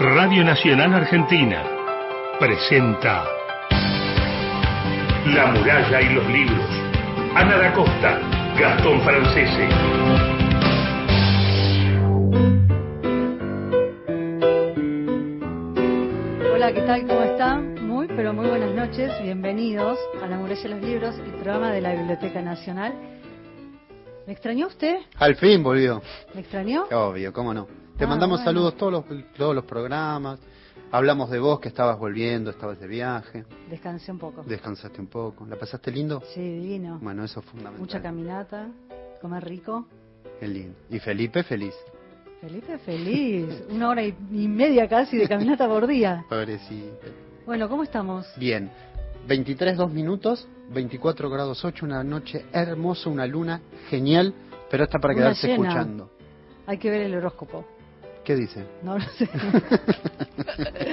Radio Nacional Argentina presenta La muralla y los libros. Ana da Costa, Gastón Francese. Hola, ¿qué tal? ¿Cómo están? Muy, pero muy buenas noches. Bienvenidos a La muralla y los libros, el programa de la Biblioteca Nacional. ¿Me extrañó usted? Al fin volvió. ¿Me extrañó? Obvio, cómo no. Te Ah, mandamos bueno. saludos todos los, todos los programas. Hablamos de vos que estabas volviendo, estabas de viaje. Descansé un poco. Descansaste un poco. ¿La pasaste lindo? Sí, divino. Bueno, eso es fundamental. Mucha caminata, comer rico. Qué lindo. Y Felipe feliz. Felipe feliz. Una hora y, y media casi de caminata por día. Pobrecito. Bueno, ¿cómo estamos? Bien. 23, 2 minutos, 24 grados 8, una noche hermosa, una luna genial, pero está para quedarse llena. escuchando. Hay que ver el horóscopo. ¿Qué dice? No lo sé.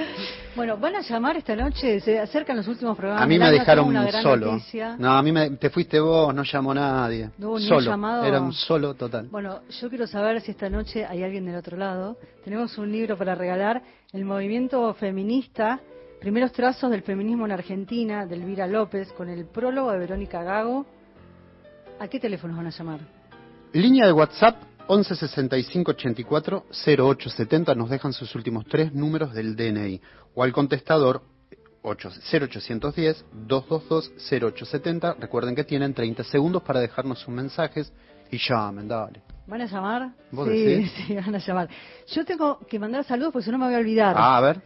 bueno, van a llamar esta noche, se acercan los últimos programas. A mí me dejaron tengo una gran solo. noticia. No, a mí me, te fuiste vos, no llamó nadie. No solo. llamado. Era un solo total. Bueno, yo quiero saber si esta noche hay alguien del otro lado. Tenemos un libro para regalar, El movimiento feminista, primeros trazos del feminismo en Argentina, de Elvira López, con el prólogo de Verónica Gago. ¿A qué teléfonos van a llamar? Línea de WhatsApp 11 65 84 0870 nos dejan sus últimos tres números del DNI o al contestador 8 0810 222 0870 recuerden que tienen 30 segundos para dejarnos sus mensajes y llamen, dale. ¿Van a llamar? ¿Vos sí, decís? sí, van a llamar. Yo tengo que mandar saludos porque si no me voy a olvidar. Ah, a ver,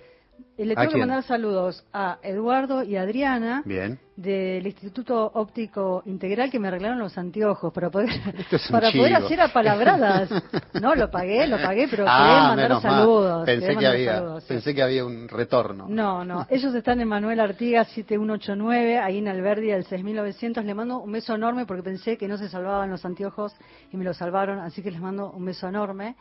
Le ¿a tengo que mandar saludos a Eduardo y Adriana bien. del Instituto Óptico Integral que me arreglaron los anteojos para poder es para poder hacer apalabradas. No, lo pagué, lo pagué, pero quería ah, mandar menos saludos. Pensé que, mandar había, saludos, sí. pensé que había un retorno. No, no. Ellos están en Manuel Artigas 7189, ahí en Alberdi del 6900. Le mando un beso enorme porque pensé que no se salvaban los anteojos y me los salvaron, así que les mando un beso enorme.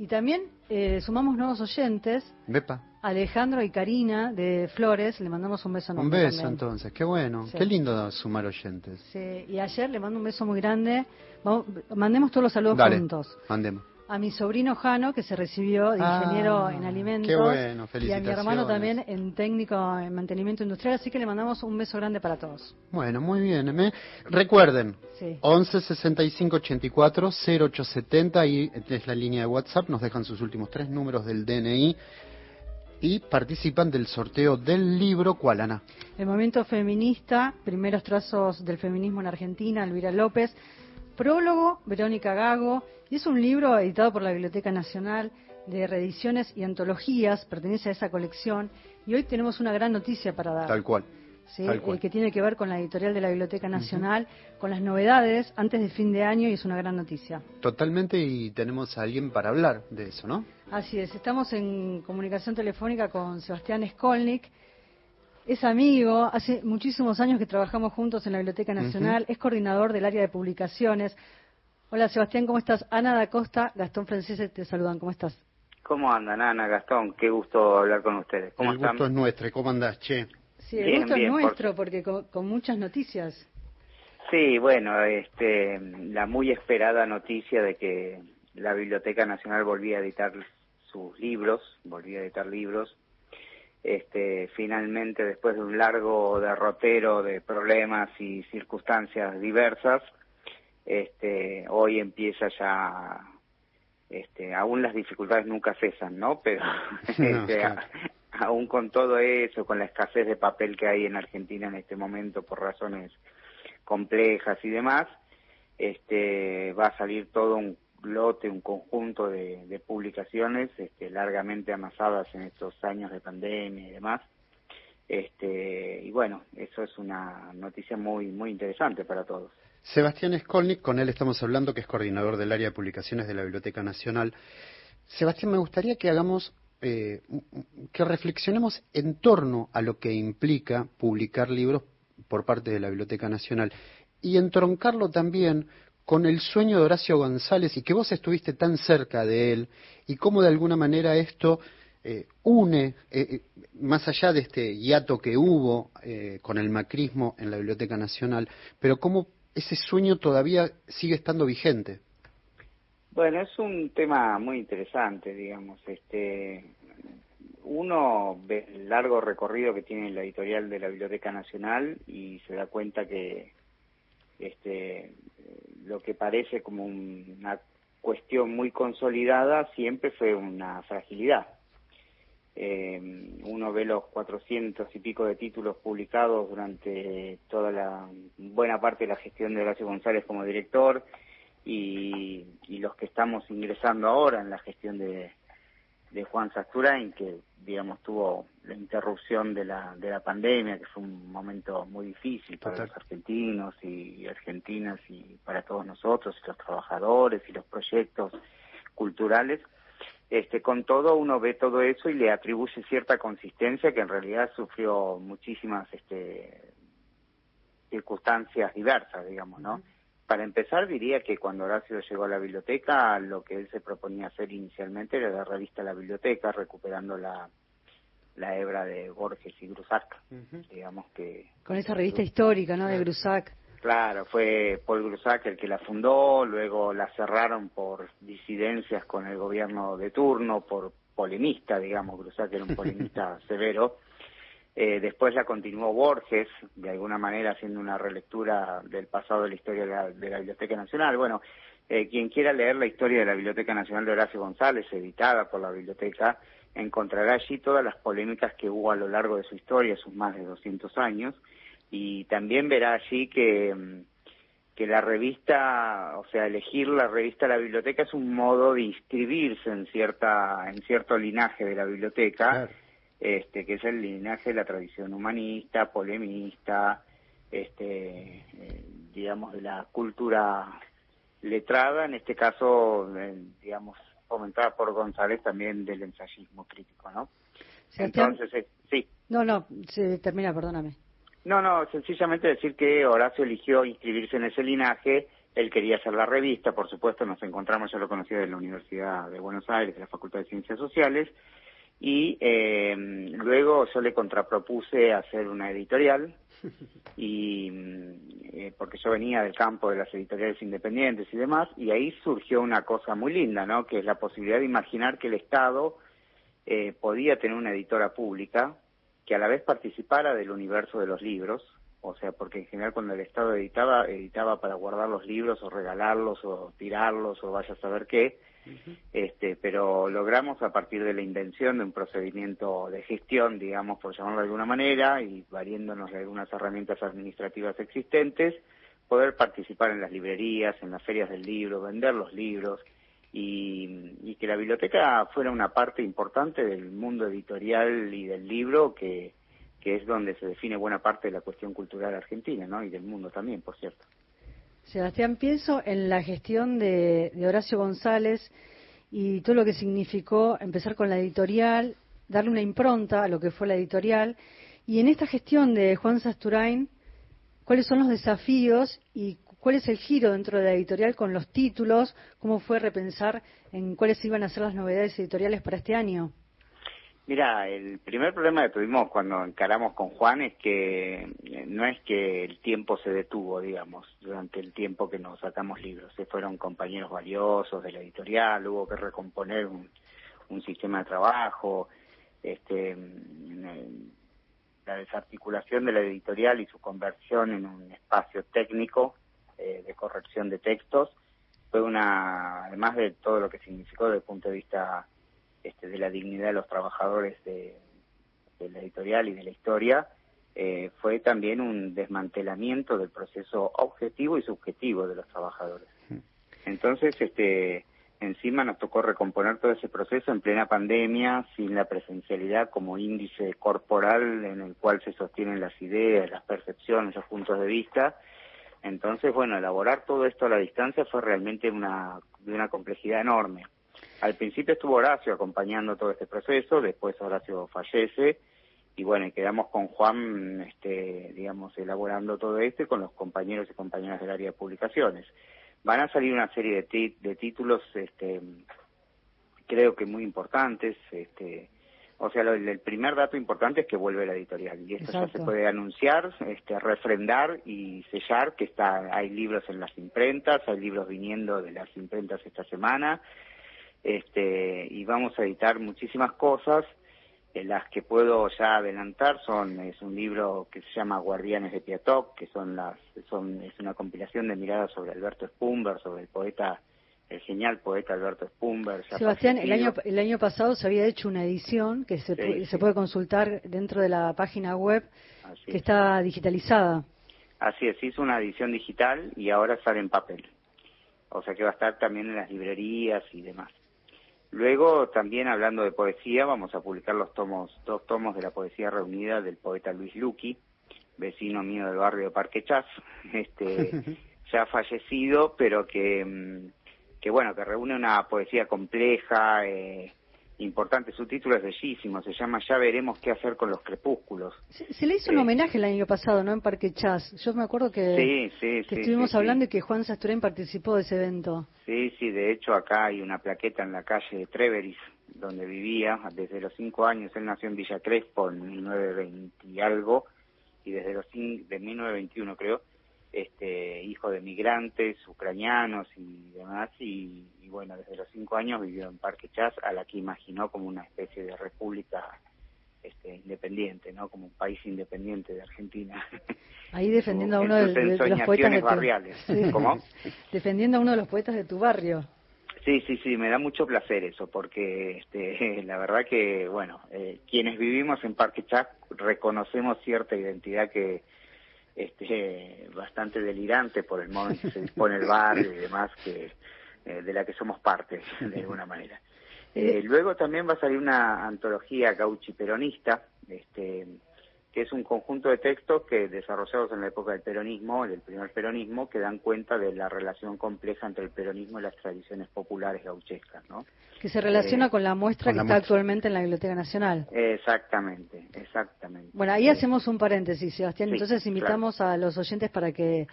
Y también eh, sumamos nuevos oyentes, Bepa, Alejandro y Karina de Flores, le mandamos un beso un beso también. entonces, qué bueno, Sí. qué lindo sumar oyentes. Sí, y ayer le mando un beso muy grande. Vamos- mandemos todos los saludos Dale, juntos. mandemos. A mi sobrino Jano, que se recibió de Ah, ingeniero en alimentos. qué bueno, Y a mi hermano también en técnico en mantenimiento industrial. Así que le mandamos un beso grande para todos. Bueno, muy bien. ¿eh? Recuerden, Sí. 11 65 84 0870 y es la línea de WhatsApp, nos dejan sus últimos tres números del DNI y participan del sorteo del libro ¿Cuál, Ana? El movimiento feminista, primeros trazos del feminismo en Argentina, Elvira López. Prólogo, Verónica Gago. Y es un libro editado por la Biblioteca Nacional de reediciones y antologías, pertenece a esa colección. Y hoy tenemos una gran noticia para dar. Tal cual. ¿sí? Tal cual. eh, que tiene que ver con la editorial de la Biblioteca Nacional, con las novedades antes de fin de año y es una gran noticia. Totalmente y tenemos a alguien para hablar de eso, ¿no? Así es, estamos en comunicación telefónica con Sebastián Skolnik. Es amigo, hace muchísimos años que trabajamos juntos en la Biblioteca Nacional, es coordinador del área de publicaciones. Hola Sebastián, ¿cómo estás? Ana da Costa, Gastón Francese te saludan, ¿cómo estás? ¿Cómo andan, Ana, Gastón? Qué gusto hablar con ustedes. ¿Cómo El están? gusto es nuestro. ¿Cómo andás, che? Sí, el Bien, gusto bien, es por- nuestro porque con, con muchas noticias. Sí, bueno, este, la muy esperada noticia de que la Biblioteca Nacional volvía a editar sus libros, volvía a editar libros. Este, finalmente, después de un largo derrotero de problemas y circunstancias diversas, este, hoy empieza ya, este, aún las dificultades nunca cesan, ¿no? Pero, No, este, claro. aún con todo eso, con la escasez de papel que hay en Argentina en este momento por razones complejas y demás, este, va a salir todo un lote, un conjunto de, de publicaciones este, largamente amasadas en estos años de pandemia y demás. Este, y bueno, eso es una noticia muy, muy interesante para todos. Sebastián Skolnik, con él estamos hablando, que es coordinador del área de publicaciones de la Biblioteca Nacional. Sebastián, me gustaría que hagamos, eh, que reflexionemos en torno a lo que implica publicar libros por parte de la Biblioteca Nacional y entroncarlo también con el sueño de Horacio González y que vos estuviste tan cerca de él y cómo de alguna manera esto eh, une, eh, eh, más allá de este hiato que hubo eh, con el macrismo en la Biblioteca Nacional, pero cómo ese sueño todavía sigue estando vigente. Bueno, es un tema muy interesante, digamos. Este, uno ve el largo recorrido que tiene la editorial de la Biblioteca Nacional y se da cuenta que este, lo que parece como una cuestión muy consolidada siempre fue una fragilidad. Eh, uno ve los cuatrocientos y pico de títulos publicados durante toda la buena parte de la gestión de Horacio González como director y, y los que estamos ingresando ahora en la gestión de, de Juan Sasturain, que digamos tuvo la interrupción de la, de la pandemia, que fue un momento muy difícil para los argentinos y argentinas y para todos nosotros, y los trabajadores y los proyectos culturales. Este, con todo uno ve todo eso y le atribuye cierta consistencia que en realidad sufrió muchísimas este, circunstancias diversas, digamos, ¿no? Para empezar, diría que cuando Horacio llegó a la biblioteca, lo que él se proponía hacer inicialmente era la revista La Biblioteca, recuperando la, la hebra de Borges y Grusac, digamos que... Con esa revista histórica, ¿no?, de Grusac. Claro, fue Paul Grusac el que la fundó, luego la cerraron por disidencias con el gobierno de turno, por polemista, digamos, Grusac era un polemista severo, eh, después la continuó Borges, de alguna manera haciendo una relectura del pasado de la historia de la, Biblioteca Nacional. Bueno, eh, quien quiera leer la historia de la Biblioteca Nacional de Horacio González, editada por la biblioteca, encontrará allí todas las polémicas que hubo a lo largo de su historia, sus más de 200 años, y también verá allí que, mm, que la revista, o sea, elegir la revista la biblioteca es un modo de inscribirse en cierta, en cierto linaje de la biblioteca este, que es el linaje de la tradición humanista, polemista, este, eh, digamos, de la cultura letrada, en este caso, eh, digamos, fomentada por González también del ensayismo crítico, ¿no? Entonces, eh, sí. No, no, se termina, perdóname. No, no, sencillamente decir que Horacio eligió inscribirse en ese linaje, él quería hacer la revista, por supuesto, nos encontramos, yo lo conocía de la Universidad de Buenos Aires, de la Facultad de Ciencias Sociales, y eh, luego yo le contrapropuse hacer una editorial y eh, porque yo venía del campo de las editoriales independientes y demás y ahí surgió una cosa muy linda no que es la posibilidad de imaginar que el Estado eh, podía tener una editora pública que a la vez participara del universo de los libros o sea porque en general cuando el Estado editaba editaba para guardar los libros o regalarlos o tirarlos o vaya a saber qué este, pero logramos a partir de la invención de un procedimiento de gestión, digamos, por llamarlo de alguna manera, y variéndonos de algunas herramientas administrativas existentes, poder participar en las librerías, en las ferias del libro, vender los libros, y, que la biblioteca fuera una parte importante del mundo editorial y del libro que, que es donde se define buena parte de la cuestión cultural argentina, ¿no? Y del mundo también, por cierto. Sebastián, pienso en la gestión de, Horacio González y todo lo que significó empezar con la editorial, darle una impronta a lo que fue la editorial, y en esta gestión de Juan Sasturain, ¿cuáles son los desafíos y cuál es el giro dentro de la editorial con los títulos? ¿Cómo fue repensar en cuáles iban a ser las novedades editoriales para este año? Mira, el primer problema que tuvimos cuando encaramos con Juan es que eh, no es que el tiempo se detuvo, digamos, durante el tiempo que nos sacamos libros. Se fueron compañeros valiosos de la editorial, hubo que recomponer un, sistema de trabajo, este, mm, la desarticulación de la editorial y su conversión en un espacio técnico eh, de corrección de textos fue una, además de todo lo que significó desde el punto de vista este, de la dignidad de los trabajadores de, la editorial y de la historia, eh, fue también un desmantelamiento del proceso objetivo y subjetivo de los trabajadores. Entonces, este, encima nos tocó recomponer todo ese proceso en plena pandemia, sin la presencialidad como índice corporal en el cual se sostienen las ideas, las percepciones, los puntos de vista. Entonces, bueno, elaborar todo esto a la distancia fue realmente una, de una complejidad enorme. Al principio estuvo Horacio acompañando todo este proceso, después Horacio fallece y bueno, quedamos con Juan, este, digamos, elaborando todo esto y con los compañeros y compañeras del área de publicaciones. Van a salir una serie de, de títulos, este, creo que muy importantes, este, o sea, el primer dato importante es que vuelve la editorial. Y esto ya se puede anunciar, este, refrendar y sellar que está, hay libros en las imprentas, hay libros viniendo de las imprentas esta semana, este, y vamos a editar muchísimas cosas. Eh, las que puedo ya adelantar son es un libro que se llama Guardianes de Piatoc, que son las son es una compilación de miradas sobre Alberto Spumber, sobre el poeta el genial poeta Alberto Spumber. Sebastián, el año el año pasado se había hecho una edición que se, se puede consultar dentro de la página web que está digitalizada. Así es, hizo una edición digital y ahora sale en papel. O sea que va a estar también en las librerías y demás. Luego, también hablando de poesía, vamos a publicar los tomos, dos tomos de la poesía reunida del poeta Luis Luqui, vecino mío del barrio de Parque Chas, este, ya fallecido, pero que, mm, que bueno, que reúne una poesía compleja, eh, importante. Su título es bellísimo, se llama Ya veremos qué hacer con los crepúsculos. Se, le hizo un homenaje el año pasado, ¿no? En Parque Chas. Yo me acuerdo que, estuvimos hablando y que Juan Sasturén participó de ese evento. Sí, sí, de hecho acá hay una plaqueta en la calle de Treveris, donde vivía desde los cinco años. Él nació en Villa Crespo en 1920 y algo, y desde los de 1921 creo, este hijo de migrantes ucranianos y demás, y bueno, desde los cinco años vivió en Parque Chas, a la que imaginó como una especie de república este, independiente, ¿no? Como un país independiente de Argentina. Ahí defendiendo a uno de, los poetas de barriales. ¿Cómo? defendiendo a uno de los poetas de tu barrio. Sí, sí, sí, me da mucho placer eso, porque este, la verdad que, bueno, eh, quienes vivimos en Parque Chas reconocemos cierta identidad que este bastante delirante por el modo en que se dispone el barrio y demás, que eh, de la que somos parte, de alguna manera. Eh, luego también va a salir una antología gauchi peronista, este, que es un conjunto de textos que desarrollados en la época del peronismo, del primer peronismo, que dan cuenta de la relación compleja entre el peronismo y las tradiciones populares gauchescas, ¿no? Que se relaciona eh, con la muestra que está actualmente en la Biblioteca Nacional. Exactamente, exactamente. Bueno, ahí hacemos un paréntesis, Sebastián. Entonces invitamos a los oyentes para que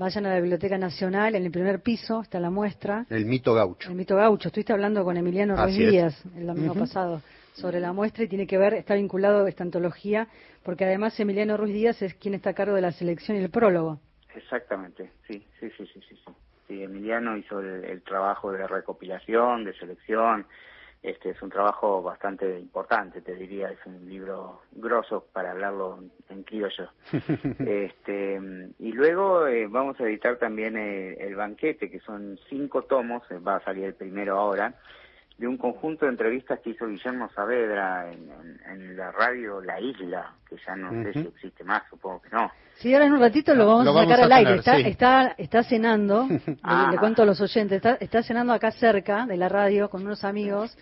Vayan a la Biblioteca Nacional, en el primer piso está la muestra. El mito gaucho. El mito gaucho. Estuviste hablando con Emiliano Ruiz Díaz el domingo pasado sobre la muestra y tiene que ver, está vinculado a esta antología, porque además Emiliano Ruiz Díaz es quien está a cargo de la selección y el prólogo. Exactamente, sí, sí, sí, sí, sí. sí. Emiliano hizo el trabajo de recopilación, de selección, este es un trabajo bastante importante, te diría, es un libro grosso para hablarlo en criollo. este, y luego eh, vamos a editar también eh, El Banquete, que son cinco tomos, eh, va a salir el primero ahora, de un conjunto de entrevistas que hizo Guillermo Saavedra en, la radio La Isla, que ya no sé si existe más, supongo que no. Sí, ahora en un ratito lo vamos a sacar al aire. Está, está, está cenando, le, cuento a los oyentes, está, está cenando acá cerca de la radio con unos amigos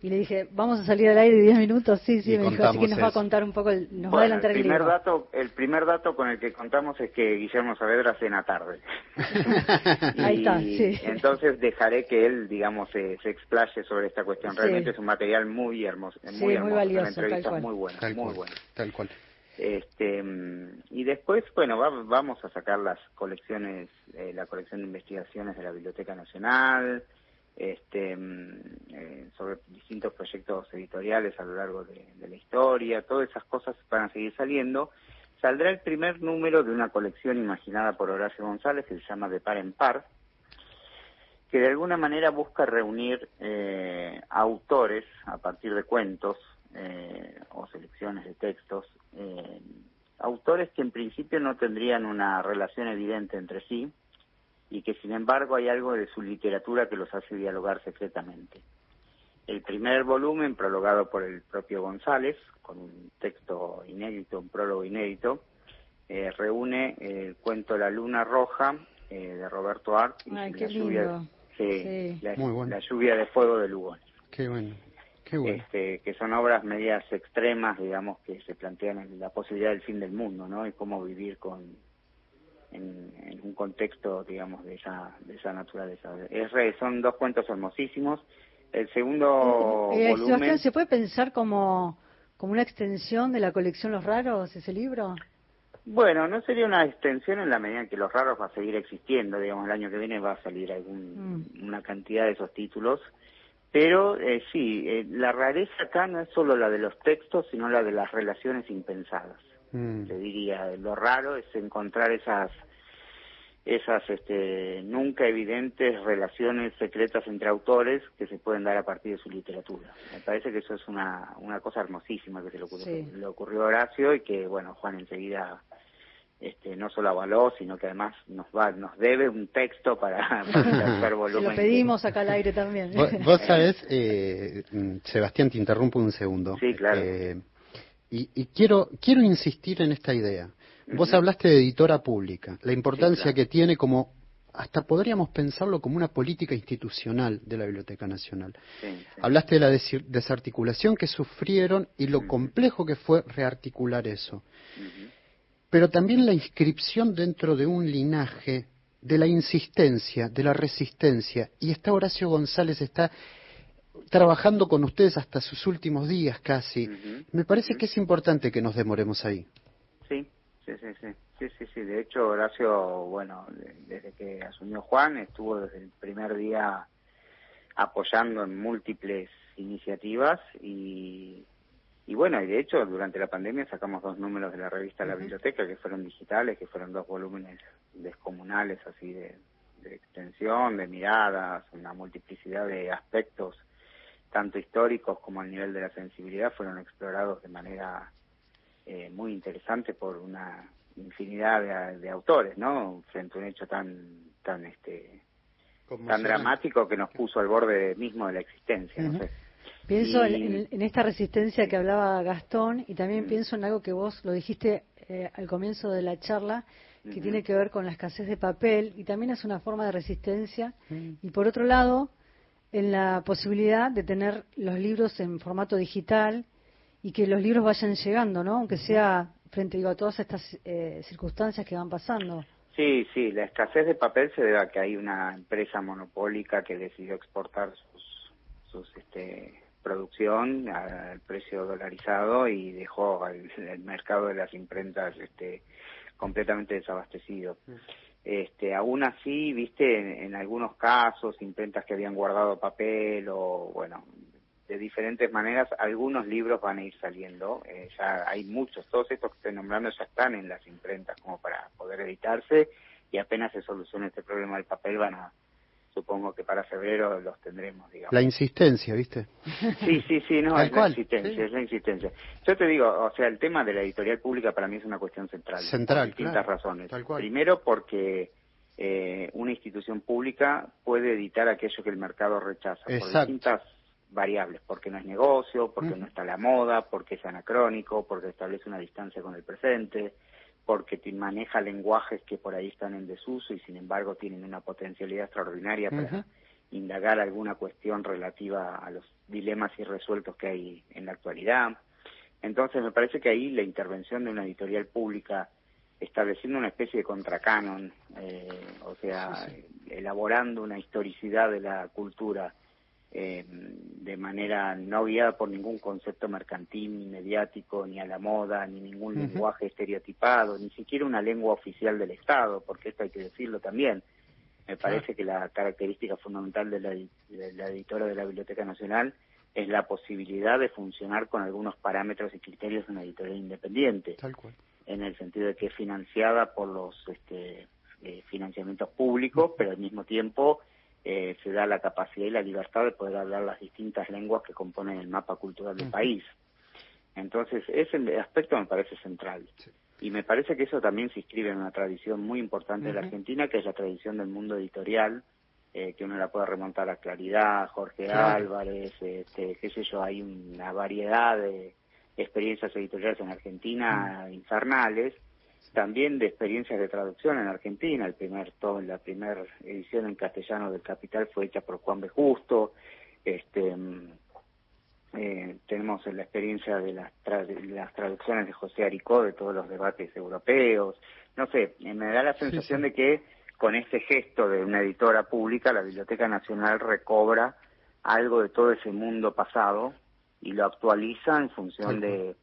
y le dije, vamos a salir al aire 10 minutos, sí, sí, me dijo, así que nos va a contar un poco, nos va a adelantar el, primer dato El primer dato con el que contamos es que Guillermo Saavedra cena tarde. Ahí está, sí. Entonces dejaré que él, digamos, se, explaye sobre esta cuestión. Realmente es un material muy hermoso, muy, hermoso, muy valioso, una entrevista muy buena, muy buena. Tal cual. Este, y después, bueno, vamos a sacar las colecciones, eh, la colección de investigaciones de la Biblioteca Nacional, este, mm, eh, sobre distintos proyectos editoriales a lo largo de, la historia, todas esas cosas van a seguir saliendo. Saldrá el primer número de una colección imaginada por Horacio González que se llama De Par en Par, que de alguna manera busca reunir eh, autores a partir de cuentos eh, o selecciones de textos, autores que en principio no tendrían una relación evidente entre sí, y que sin embargo hay algo de su literatura que los hace dialogar secretamente. El primer volumen, prologado por el propio González, con un texto inédito, un prólogo inédito, eh, reúne el cuento La Luna Roja eh, de Roberto Art y la, lluvia, La, lluvia de fuego de Lugones. Qué bueno. Qué bueno. Este, que son obras medias extremas, digamos, que se plantean la posibilidad del fin del mundo, ¿no? Y cómo vivir con, en, un contexto, digamos, de esa, de esa naturaleza. Es, son dos cuentos hermosísimos. El segundo eh, volumen... ¿Se puede pensar como, como una extensión de la colección Los Raros, ese libro? Bueno, no sería una extensión en la medida en que Los Raros va a seguir existiendo. Digamos, el año que viene va a salir algún, mm. una cantidad de esos títulos. Pero eh, sí, eh, la rareza acá no es solo la de los textos, sino la de las relaciones impensadas. Mm. Te diría, lo raro es encontrar esas esas este, nunca evidentes relaciones secretas entre autores que se pueden dar a partir de su literatura. Me parece que eso es una, una cosa hermosísima que se le ocurrió, le ocurrió a Horacio y que, bueno, Juan enseguida este, no solo avaló, sino que además nos va, nos debe un texto para, hacer volumen. lo pedimos acá al aire también. Vos, sabés, eh, Sebastián, te interrumpo un segundo. Sí, claro. Eh, y, y, quiero, quiero insistir en esta idea. Vos hablaste de editora pública, la importancia que tiene como, hasta podríamos pensarlo como una política institucional de la Biblioteca Nacional. Hablaste de la desarticulación que sufrieron y lo complejo que fue rearticular eso. Pero también la inscripción dentro de un linaje de la insistencia, de la resistencia. Y está Horacio González, está trabajando con ustedes hasta sus últimos días casi. Me parece que es importante que nos demoremos ahí. Sí, Sí, sí, sí. Sí, sí, sí. De hecho, Horacio, bueno, desde que asumió Juan, estuvo desde el primer día apoyando en múltiples iniciativas y, y bueno, y de hecho, durante la pandemia sacamos dos números de la revista La Biblioteca que fueron digitales, que fueron dos volúmenes descomunales así de, de extensión, de miradas, una multiplicidad de aspectos, tanto históricos como al nivel de la sensibilidad, fueron explorados de manera eh, muy interesante por una infinidad de, autores, ¿no? Frente a un hecho tan tan este tan dramático que nos puso al borde mismo de la existencia. no sé. Pienso en, esta resistencia que hablaba Gastón y también pienso en algo que vos lo dijiste eh, al comienzo de la charla, que tiene que ver con la escasez de papel y también es una forma de resistencia. Y por otro lado, en la posibilidad de tener los libros en formato digital y que los libros vayan llegando, ¿no? Aunque sea frente digo, a todas estas eh, circunstancias que van pasando. Sí, sí, la escasez de papel se debe a que hay una empresa monopólica que decidió exportar sus, sus este, producción al precio dolarizado y dejó el, mercado de las imprentas este, completamente desabastecido. Mm. Este, aún así, viste, en, en, algunos casos, imprentas que habían guardado papel o, bueno, de diferentes maneras, algunos libros van a ir saliendo, eh, ya hay muchos, todos estos que estoy nombrando ya están en las imprentas como para poder editarse y apenas se solucione este problema del papel van a, supongo que para febrero los tendremos, digamos. La insistencia, ¿viste? Sí, sí, sí, no, es la insistencia, es la insistencia. Yo te digo, o sea, el tema de la editorial pública para mí es una cuestión central. Central, por distintas razones. Primero porque eh, una institución pública puede editar aquello que el mercado rechaza por distintas variables, porque no es negocio, porque no está la moda, porque es anacrónico, porque establece una distancia con el presente, porque maneja lenguajes que por ahí están en desuso y sin embargo tienen una potencialidad extraordinaria para indagar alguna cuestión relativa a los dilemas irresueltos que hay en la actualidad. Entonces me parece que ahí la intervención de una editorial pública estableciendo una especie de contracanon, eh, o sea, elaborando una historicidad de la cultura, eh, de manera no guiada por ningún concepto mercantil ni mediático, ni a la moda, ni ningún lenguaje estereotipado, ni siquiera una lengua oficial del Estado, porque esto hay que decirlo también. Me parece que la característica fundamental de la, de la editora de la Biblioteca Nacional es la posibilidad de funcionar con algunos parámetros y criterios de una editorial independiente, en el sentido de que es financiada por los este, eh, financiamientos públicos, pero al mismo tiempo eh, se da la capacidad y la libertad de poder hablar las distintas lenguas que componen el mapa cultural del país. Entonces, ese aspecto me parece central. Y me parece que eso también se inscribe en una tradición muy importante de la Argentina, que es la tradición del mundo editorial, eh, que uno la puede remontar a Claridad, Jorge Álvarez, este, qué sé yo, hay una variedad de experiencias editoriales en Argentina infernales, también de experiencias de traducción en Argentina. El primer todo, la primera edición en castellano del Capital fue hecha por Juan B. Justo. Este, mm, eh, tenemos la experiencia de las, las traducciones de José Aricó de todos los debates europeos. No sé, me da la sensación de que con este gesto de una editora pública, la Biblioteca Nacional recobra algo de todo ese mundo pasado y lo actualiza en función de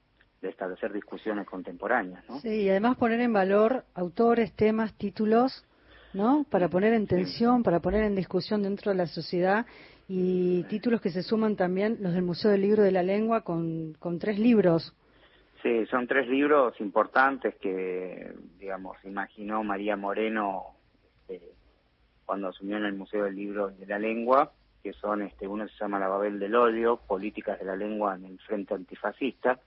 de establecer discusiones contemporáneas. ¿no? Sí, y además poner en valor autores, temas, títulos, ¿no? Para poner en tensión, para poner en discusión dentro de la sociedad y títulos que se suman también los del Museo del Libro de la Lengua con, con tres libros. Sí, son tres libros importantes que, digamos, imaginó María Moreno cuando asumió en el Museo del Libro de la Lengua, que son, este, uno se llama La Babel del Odio, Políticas de la Lengua en el Frente Antifascista,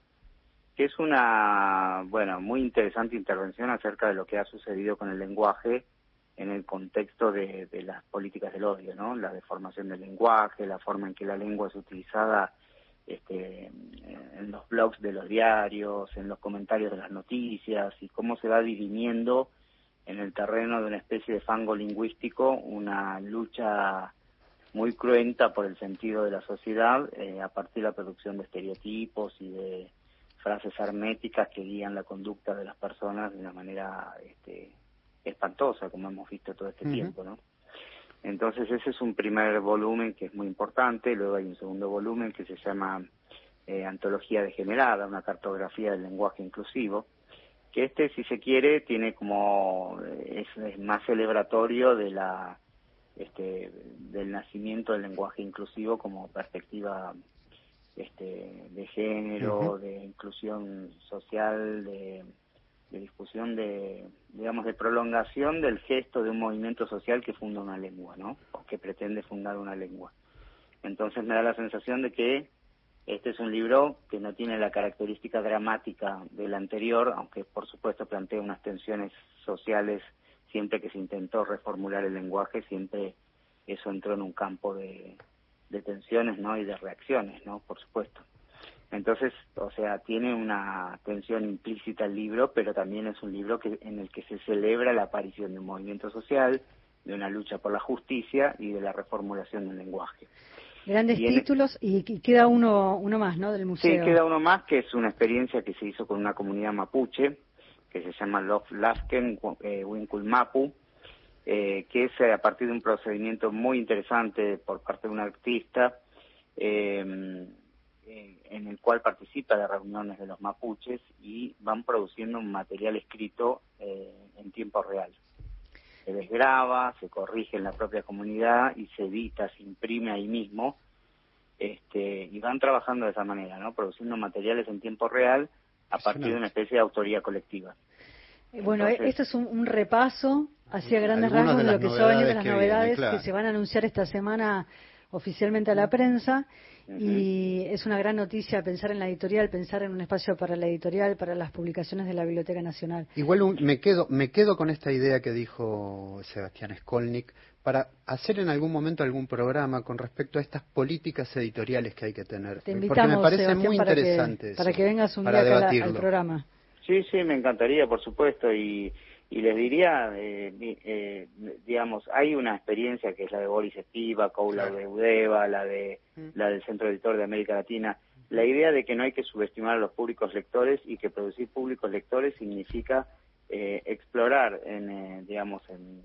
es una, bueno, muy interesante intervención acerca de lo que ha sucedido con el lenguaje en el contexto de, las políticas del odio, ¿no? La deformación del lenguaje, la forma en que la lengua es utilizada este, en los blogs de los diarios, en los comentarios de las noticias y cómo se va dirimiendo en el terreno de una especie de fango lingüístico una lucha muy cruenta por el sentido de la sociedad eh, a partir de la producción de estereotipos y de frases herméticas que guían la conducta de las personas de una manera este, espantosa, como hemos visto todo este tiempo, ¿no? Entonces ese es un primer volumen que es muy importante, luego hay un segundo volumen que se llama eh, Antología Degenerada, una cartografía del lenguaje inclusivo, que este, si se quiere, tiene como, es, más celebratorio de la, este, del nacimiento del lenguaje inclusivo como perspectiva este, de género, de inclusión social, de de discusión de, digamos, de prolongación del gesto de un movimiento social que funda una lengua, ¿no? O que pretende fundar una lengua. Entonces me da la sensación de que este es un libro que no tiene la característica dramática del anterior, aunque por supuesto plantea unas tensiones sociales siempre que se intentó reformular el lenguaje, siempre eso entró en un campo de, de tensiones, ¿no? Y de reacciones, ¿no? Por supuesto. Entonces, o sea, tiene una tensión implícita el libro, pero también es un libro que, en el que se celebra la aparición de un movimiento social, de una lucha por la justicia y de la reformulación del lenguaje. Grandes títulos y, queda uno, uno más, ¿no? Del museo. Sí, queda uno más que es una experiencia que se hizo con una comunidad mapuche que se llama Love Lafken eh, Mapu, eh, que es a partir de un procedimiento muy interesante por parte de un artista. Eh, en el cual participa de reuniones de los mapuches y van produciendo un material escrito eh, en tiempo real. Se desgraba, se corrige en la propia comunidad y se edita, se imprime ahí mismo este, y van trabajando de esa manera, ¿no? produciendo materiales en tiempo real a partir de una especie de autoría colectiva. Bueno, esto es un, repaso hacia grandes rasgos de, lo que son las novedades que se van a anunciar esta semana oficialmente a la prensa y es una gran noticia pensar en la editorial, pensar en un espacio para la editorial, para las publicaciones de la Biblioteca Nacional. Igual me quedo me quedo con esta idea que dijo Sebastián Skolnik para hacer en algún momento algún programa con respecto a estas políticas editoriales que hay que tener. Te invitamos, porque me parece muy para interesante para que vengas un día al programa. Sí, sí, me encantaría, por supuesto, y y les diría, eh, eh, digamos, hay una experiencia que es la de Boris Estiva, Coula de Udeva, la de mm. la del Centro Editor de América Latina. La idea de que no hay que subestimar a los públicos lectores y que producir públicos lectores significa eh, explorar, en, digamos, en,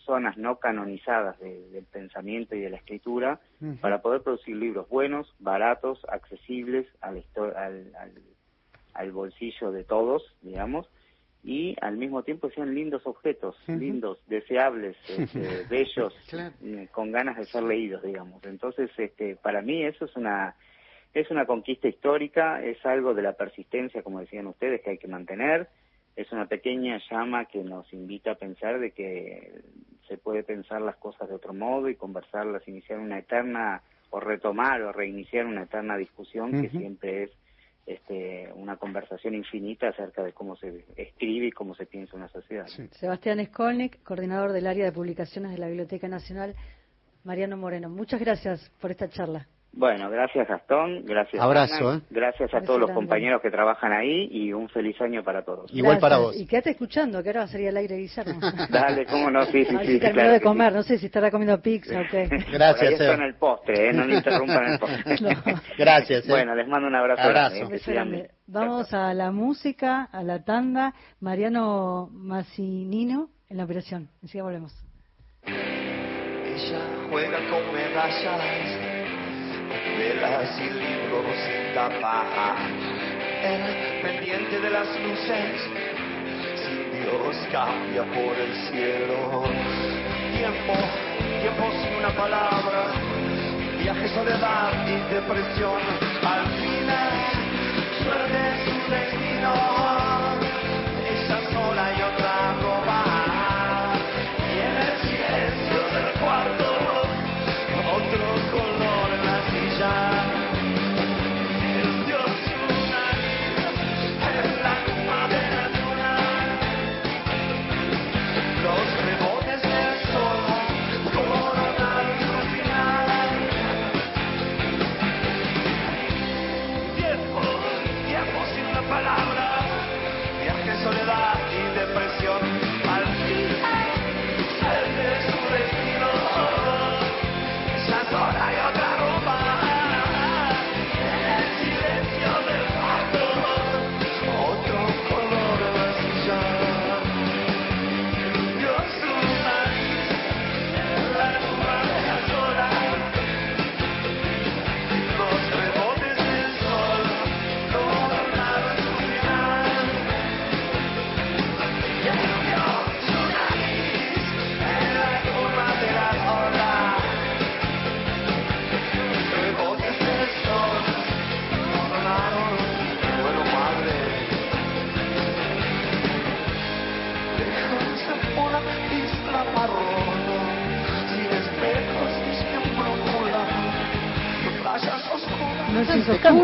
zonas no canonizadas del pensamiento y de la escritura para poder producir libros buenos, baratos, accesibles al, al, al bolsillo de todos, digamos, y al mismo tiempo sean lindos objetos, lindos, deseables, este, bellos, eh, con ganas de ser leídos, digamos. Entonces, este, para mí eso es una es una conquista histórica, es algo de la persistencia, como decían ustedes, que hay que mantener. Es una pequeña llama que nos invita a pensar de que se puede pensar las cosas de otro modo y conversarlas, iniciar una eterna o retomar o reiniciar una eterna discusión que siempre es este, una conversación infinita acerca de cómo se escribe y cómo se piensa una sociedad. Sebastián Skolnik, coordinador del área de publicaciones de la Biblioteca Nacional, Mariano Moreno. Muchas gracias por esta charla. Bueno, gracias Gastón, gracias Abrazo, ¿eh? gracias a todos los compañeros que trabajan ahí y un feliz año para todos. Igual para vos. Y quédate escuchando, que ahora sería el aire Guillermo. Dale, cómo no, sí, sí, sí. terminó de comer, no sé si estará comiendo pizza o qué. Gracias. Por en el postre, ¿eh? no le interrumpan el postre. Gracias. ¿eh? Bueno, les mando un abrazo. Abrazo. Vamos a la música, a la tanda. Mariano Massinino en la operación. Enseguida volvemos. Ella juega con medallas velas y libros sin tapa. El pendiente de las luces, sin Dios cambia por el cielo. Tiempo, tiempo sin una palabra, viaje, soledad y depresión. Al final, suerte su destino,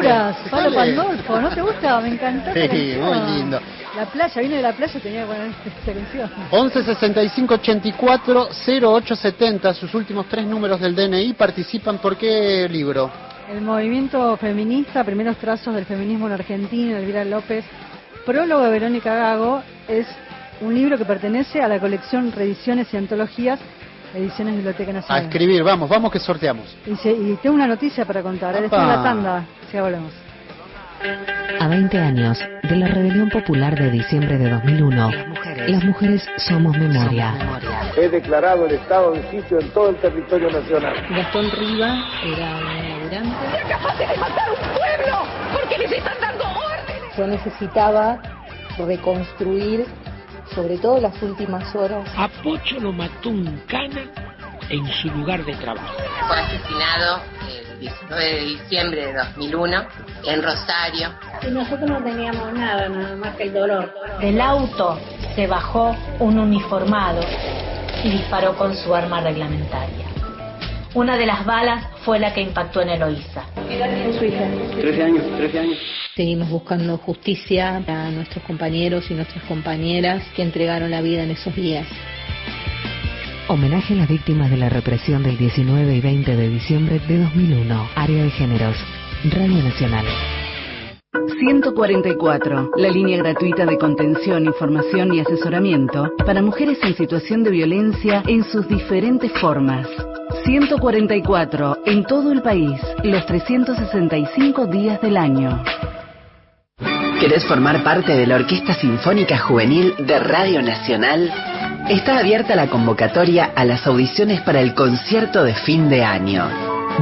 Noches oscuras, Pablo Pandolfo, ¿no te gusta? Me encantó. Sí, muy lindo. La playa, vine de la playa, tenía que poner esta canción. 11 65 84 08 70, sus últimos tres números del DNI participan por qué libro. El movimiento feminista, primeros trazos del feminismo en Argentina, Elvira López, prólogo de Verónica Gago, es un libro que pertenece a la colección Reediciones y Antologías, Ediciones Biblioteca A Nacional. escribir, vamos, vamos que sorteamos. Y, se- y tengo una noticia para contar, ¿eh? después de la tanda, si volvemos. A 20 años de la rebelión popular de diciembre de 2001, las mujeres, somos memoria. He declarado el estado de sitio en todo el territorio nacional. Gastón Riva era un laburante. Yo necesitaba reconstruir, sobre todo las últimas horas, A Pocho lo mató un cana en su lugar de trabajo. Fue asesinado el 19 de diciembre de 2001 en Rosario. Y nosotros no teníamos nada, nada más que el dolor. Del auto se bajó un uniformado y disparó con su arma reglamentaria. Una de las balas fue la que impactó en Eloísa. Seguimos buscando justicia a nuestros compañeros y nuestras compañeras que entregaron la vida en esos días. Homenaje a las víctimas de la represión del 19 y 20 de diciembre de 2001. Área de Géneros. Radio Nacional. 144, la línea gratuita de contención, información y asesoramiento para mujeres en situación de violencia en sus diferentes formas. 144, en todo el país, los 365 días del año. ¿Querés formar parte de la Orquesta Sinfónica Juvenil de Radio Nacional? Está abierta la convocatoria a las audiciones para el concierto de fin de año.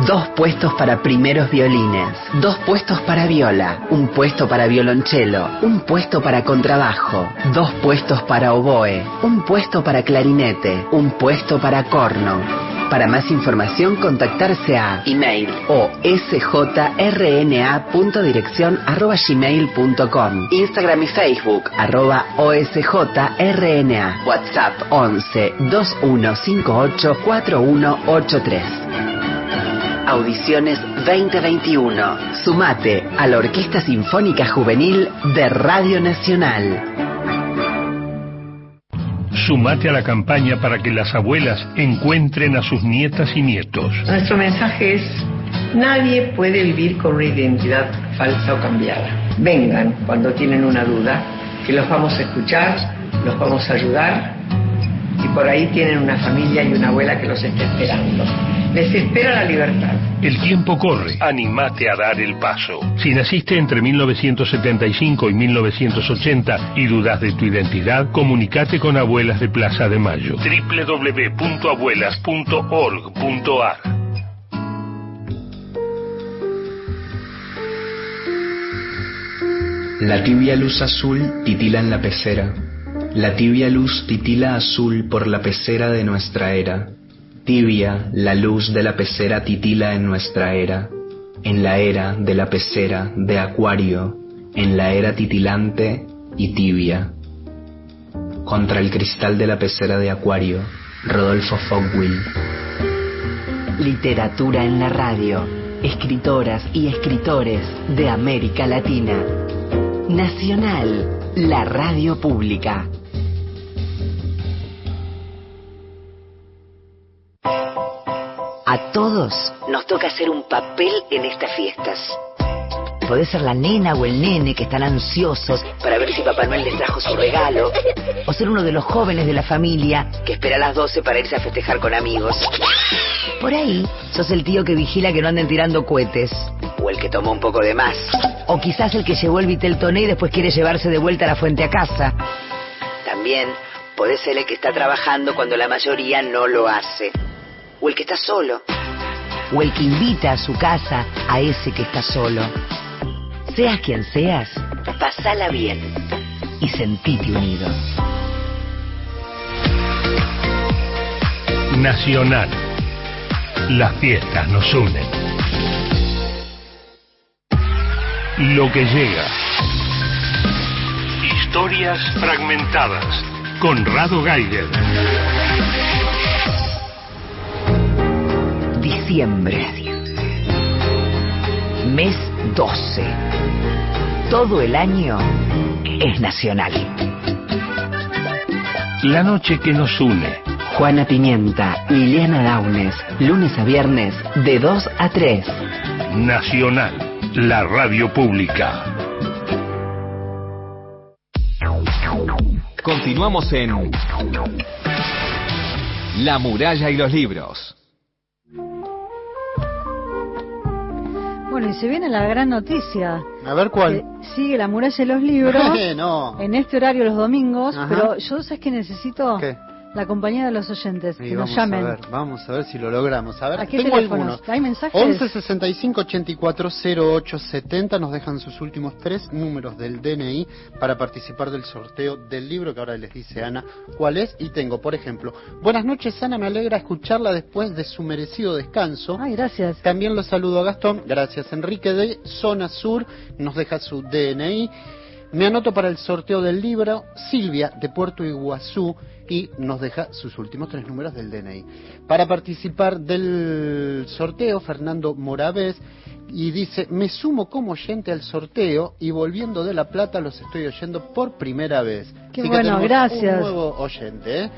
Dos puestos para primeros violines, dos puestos para viola, un puesto para violonchelo, un puesto para contrabajo, dos puestos para oboe, un puesto para clarinete, un puesto para corno. Para más información contactarse a email o sjrna.dirección@gmail.com, Instagram y Facebook arroba osjrna, WhatsApp 11 2158 4183. Audiciones 2021. Sumate a la Orquesta Sinfónica Juvenil de Radio Nacional. Sumate a la campaña para que las abuelas encuentren a sus nietas y nietos. Nuestro mensaje es, nadie puede vivir con una identidad falsa o cambiada. Vengan cuando tienen una duda, que los vamos a escuchar, los vamos a ayudar y por ahí tienen una familia y una abuela que los está esperando. Les espera la libertad. El tiempo corre. Animate a dar el paso. Si naciste entre 1975 y 1980 y dudas de tu identidad, comunicate con Abuelas de Plaza de Mayo. www.abuelas.org.ar La tibia luz azul titila en la pecera. La tibia luz titila azul por la pecera de nuestra era. Tibia, la luz de la pecera titila en nuestra era. En la era de la pecera de Acuario, en la era titilante y tibia. Contra el cristal de la pecera de Acuario, Rodolfo Fogwill. Literatura en la radio. Escritoras y escritores de América Latina. Nacional, la radio pública. A todos nos toca hacer un papel en estas fiestas. Podés ser la nena o el nene que están ansiosos para ver si Papá Noel les trajo su regalo. O ser uno de los jóvenes de la familia que espera a las 12 para irse a festejar con amigos. Por ahí, sos el tío que vigila que no anden tirando cohetes. O el que tomó un poco de más. O quizás el que llevó el vitel toné y después quiere llevarse de vuelta la fuente a casa. También podés ser el que está trabajando cuando la mayoría no lo hace. O el que está solo. O el que invita a su casa a ese que está solo. Seas quien seas, pasala bien y sentite unido. Nacional. Las fiestas nos unen. Lo que llega. Historias fragmentadas. Conrado Geiger. Diciembre. mes 12. Todo el año es nacional. La noche que nos une. Juana Pimienta, Liliana Daunes, lunes a viernes de 2 a 3. Nacional, la radio pública. Continuamos en La muralla y los libros. Bueno, y se viene la gran noticia. A ver cuál. Que sigue la muralla y los libros. no. En este horario los domingos, Ajá. pero yo sabes que necesito ¿Qué? La compañía de los oyentes que nos llamen. a ver, vamos a ver si lo logramos. A ver, ¿A qué tengo algunos. ¿Hay mensajes? 11 65 84 08 70 nos dejan sus últimos tres números del DNI para participar del sorteo del libro que ahora les dice Ana cuál es. Y tengo, por ejemplo, buenas noches Ana, me alegra escucharla después de su merecido descanso. Ay, gracias. También lo saludo a Gastón, gracias Enrique de Zona Sur, nos deja su DNI. Me anoto para el sorteo del libro Silvia de Puerto Iguazú y nos deja sus últimos tres números del DNI. Para participar del sorteo, Fernando Moravés y dice, me sumo como oyente al sorteo y volviendo de La Plata los estoy oyendo por primera vez. Qué Así bueno, gracias. Un nuevo oyente. ¿eh?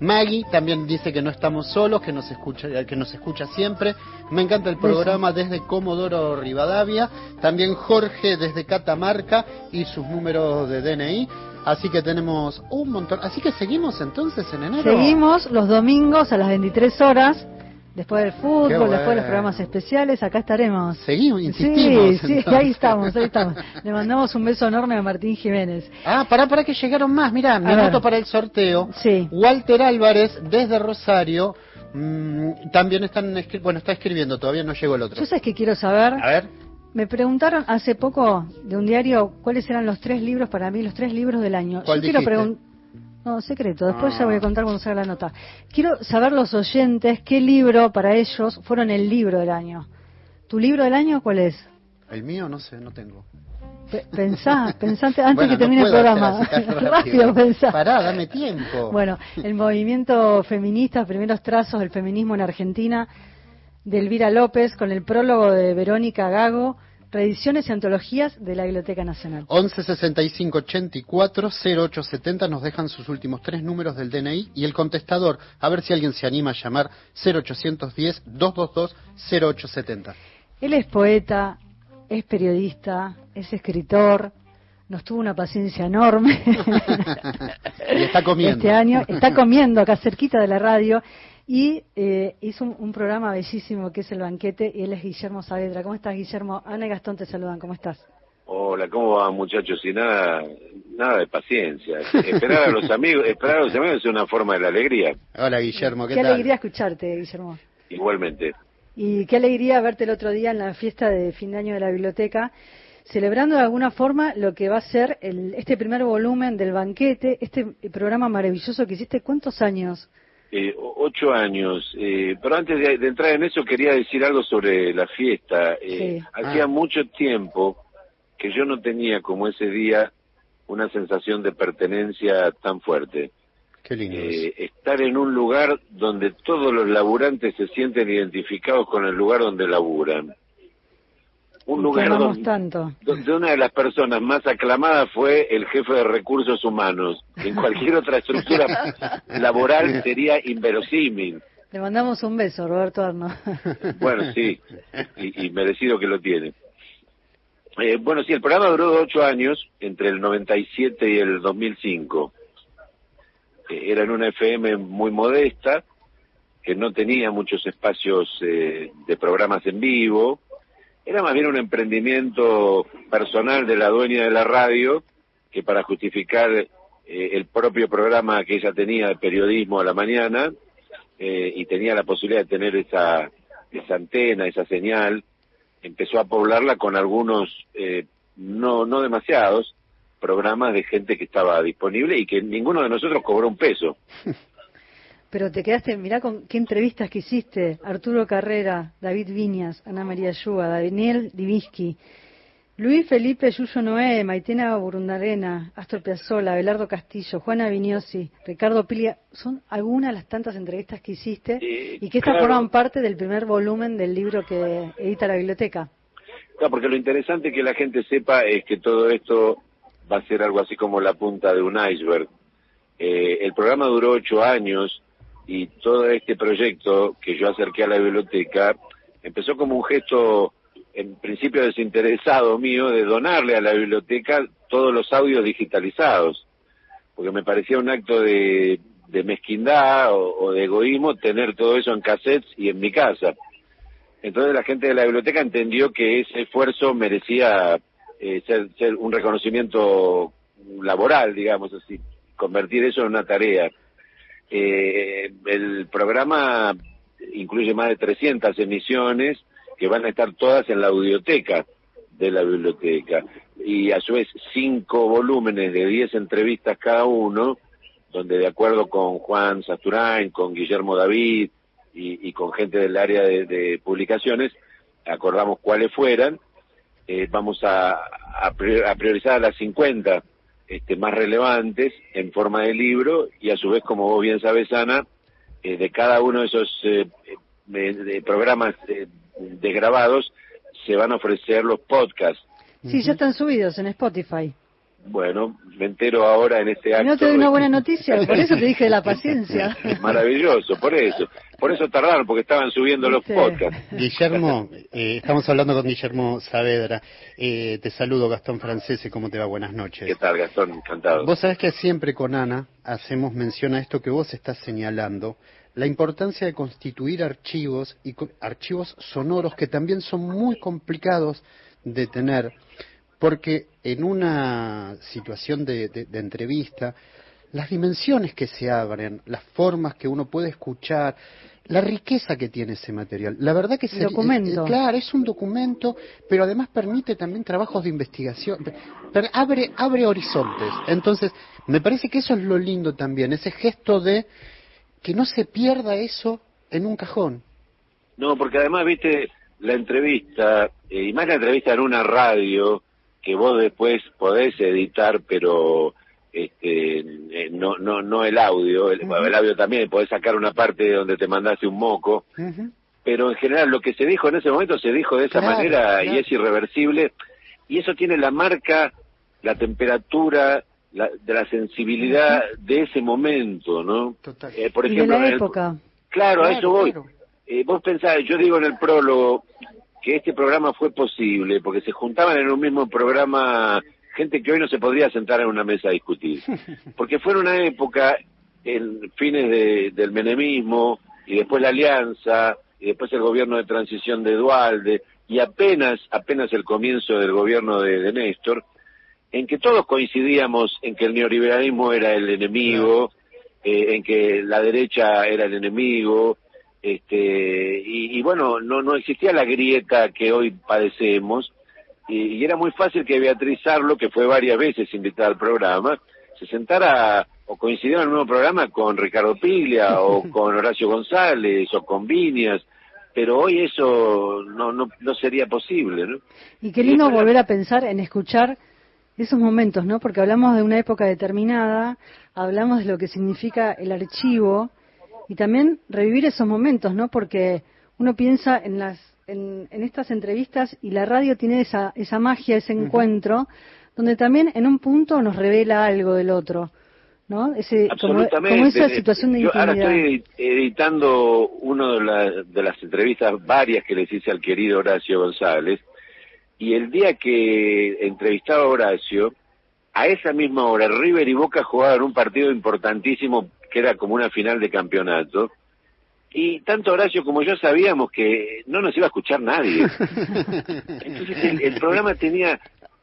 Maggie también dice que no estamos solos, que nos escucha, que nos escucha siempre. Me encanta el programa desde Comodoro Rivadavia. También Jorge desde Catamarca y sus números de DNI. Así que tenemos un montón. Así que seguimos entonces en enero. Seguimos los domingos a las 23 horas. Después del fútbol, después de los programas especiales, acá estaremos. Seguimos, insistimos. Sí, sí, entonces. ahí estamos, ahí estamos. Le mandamos un beso enorme a Martín Jiménez. Ah, pará, pará que llegaron más. Mirá, anoto para el sorteo. Sí. Walter Álvarez desde Rosario. mm, también están bueno, está escribiendo, todavía no llegó el otro. Yo sabes que quiero saber. A ver. Me preguntaron hace poco de un diario cuáles eran los tres libros para mí, los tres libros del año. ¿Cuál Yo quiero preguntar. No, secreto. Después Ah. ya voy a contar cuando salga la nota. Quiero saber los oyentes qué libro para ellos fueron el libro del año. ¿Tu libro del año cuál es? El mío no sé, no tengo. Pe- Pensá, pensate antes Bueno, que no termine el programa. rápido. Rápido, pensá. Pará, dame tiempo. Bueno, el movimiento feminista, primeros trazos del feminismo en Argentina, de Elvira López, con el prólogo de Verónica Gago, reediciones y antologías de la Biblioteca Nacional. 11 65 84 08 70 nos dejan sus últimos tres números del DNI y el contestador, a ver si alguien se anima a llamar 0810 222 0870. Él es poeta, es periodista, es escritor, nos tuvo una paciencia enorme. Y está comiendo. Este año está comiendo acá cerquita de la radio y eh, hizo un, un programa bellísimo que es El Banquete y él es Guillermo Saavedra. ¿Cómo estás, Guillermo? Ana y Gastón te saludan. ¿Cómo estás? Hola, ¿cómo va muchachos? Y nada, nada de paciencia. Esperar a los amigos, esperar a los amigos es una forma de la alegría. Hola Guillermo, ¿qué, Qué tal? alegría escucharte, Guillermo. Igualmente. Y qué alegría verte el otro día en la fiesta de fin de año de la biblioteca, celebrando de alguna forma lo que va a ser el- este primer volumen del banquete, este programa maravilloso que hiciste. ¿Cuántos años? Eh, ocho años. Eh, pero antes de, de entrar en eso quería decir algo sobre la fiesta. Eh, Sí. Hacía Ah. mucho tiempo que yo no tenía como ese día una sensación de pertenencia tan fuerte. Qué lindo. Eh, estar en un lugar donde todos los laburantes se sienten identificados con el lugar donde laburan. Un lugar donde, tanto. donde una de las personas más aclamadas fue el jefe de recursos humanos. En cualquier otra estructura laboral sería inverosímil. Le mandamos un beso, Roberto Arno. Bueno, sí, y, y merecido que lo tiene. Eh, bueno, sí, el programa duró ocho años, entre el 97 y el 2005. Eh, era en una FM muy modesta, que no tenía muchos espacios eh, de programas en vivo. Era más bien un emprendimiento personal de la dueña de la radio, que para justificar eh, el propio programa que ella tenía de periodismo a la mañana, eh, y tenía la posibilidad de tener esa, esa antena, esa señal, empezó a poblarla con algunos, eh, no, no demasiados, programas de gente que estaba disponible y que ninguno de nosotros cobró un peso. Pero te quedaste, mirá con qué entrevistas que hiciste. Arturo Carrera, David Viñas, Ana María Yuga, Daniel Divinsky, Luis Felipe Yuyo Noé, Maitena Burundarena, Astor Piazzolla, Abelardo Castillo, Juana Vignosi, Ricardo Pilia, son algunas de las tantas entrevistas que hiciste y que estas claro. forman parte del primer volumen del libro que edita la biblioteca. Claro, porque lo interesante que la gente sepa es que todo esto va a ser algo así como la punta de un iceberg. Eh, el programa duró ocho años y todo este proyecto que yo acerqué a la biblioteca empezó como un gesto en principio desinteresado mío de donarle a la biblioteca todos los audios digitalizados, porque me parecía un acto de, mezquindad o, de egoísmo tener todo eso en cassettes y en mi casa. Entonces la gente de la biblioteca entendió que ese esfuerzo merecía eh, ser, ser un reconocimiento laboral, digamos así, convertir eso en una tarea. Eh, el programa incluye más de 300 emisiones que van a estar todas en la audioteca de la biblioteca. Y a su vez cinco volúmenes de 10 entrevistas cada uno, donde de acuerdo con Juan Sasturain, con Guillermo David y, con gente del área de, publicaciones, acordamos cuáles fueran, eh, vamos a, a, priorizar a las 50 este, más relevantes en forma de libro y a su vez, como vos bien sabes, Ana, eh, de cada uno de esos eh, de programas de grabados se van a ofrecer los podcasts. Sí, ya están subidos en Spotify. Bueno, me entero ahora en este acto. No te doy una buena noticia, por eso te dije de la paciencia. Maravilloso, por eso. Por eso tardaron, porque estaban subiendo los podcasts. Guillermo, eh, estamos hablando con Guillermo Saavedra. Eh, te saludo, Gastón Francese, ¿cómo te va? Buenas noches. ¿Qué tal, Gastón? Encantado. Vos sabés que siempre con Ana hacemos mención a esto que vos estás señalando, la importancia de constituir archivos y archivos sonoros que también son muy complicados de tener, porque en una situación de, entrevista, las dimensiones que se abren, las formas que uno puede escuchar, la riqueza que tiene ese material. La verdad que es documento. claro, es un documento, pero además permite también trabajos de investigación, abre abre horizontes. Entonces, me parece que eso es lo lindo también, ese gesto de que no se pierda eso en un cajón. No, porque además, viste, la entrevista, eh, y más la entrevista en una radio, que vos después podés editar, pero este, eh, no, no, no el audio, el, audio también, podés sacar una parte donde te mandaste un moco, pero en general lo que se dijo en ese momento se dijo de esa manera y es irreversible, y eso tiene la marca, la temperatura, de la sensibilidad de ese momento, ¿no? Eh, por ejemplo, y de la época. claro, a eso voy. Eh, vos pensás, yo digo en el prólogo que este programa fue posible porque se juntaban en un mismo programa gente que hoy no se podría sentar en una mesa a discutir. Porque fue una época, en fines del menemismo, y después la alianza, y después el gobierno de transición de Dualde, y apenas, apenas el comienzo del gobierno de, de Néstor, en que todos coincidíamos en que el neoliberalismo era el enemigo, eh, en que la derecha era el enemigo, este, y, bueno, no, no existía la grieta que hoy padecemos, y, era muy fácil que Beatriz Arlo, que fue varias veces invitada al programa, se sentara o coincidiera en el mismo programa con Ricardo Piglia, o con Horacio González, o con Viñas, pero hoy eso no, no, no sería posible, ¿no? Y qué lindo volver a pensar en escuchar esos momentos, ¿no? Porque hablamos de una época determinada, hablamos de lo que significa el archivo y también revivir esos momentos, ¿no? Porque uno piensa en las en, estas entrevistas y la radio tiene esa esa magia, ese encuentro, donde también en un punto nos revela algo del otro. ¿no? Ese, como, esa situación de Yo ahora estoy editando una de, de las entrevistas varias que les hice al querido Horacio González y el día que entrevistaba a Horacio, a esa misma hora River y Boca jugaban un partido importantísimo que era como una final de campeonato. Y tanto Horacio como yo sabíamos que no nos iba a escuchar nadie. Entonces el, programa tenía,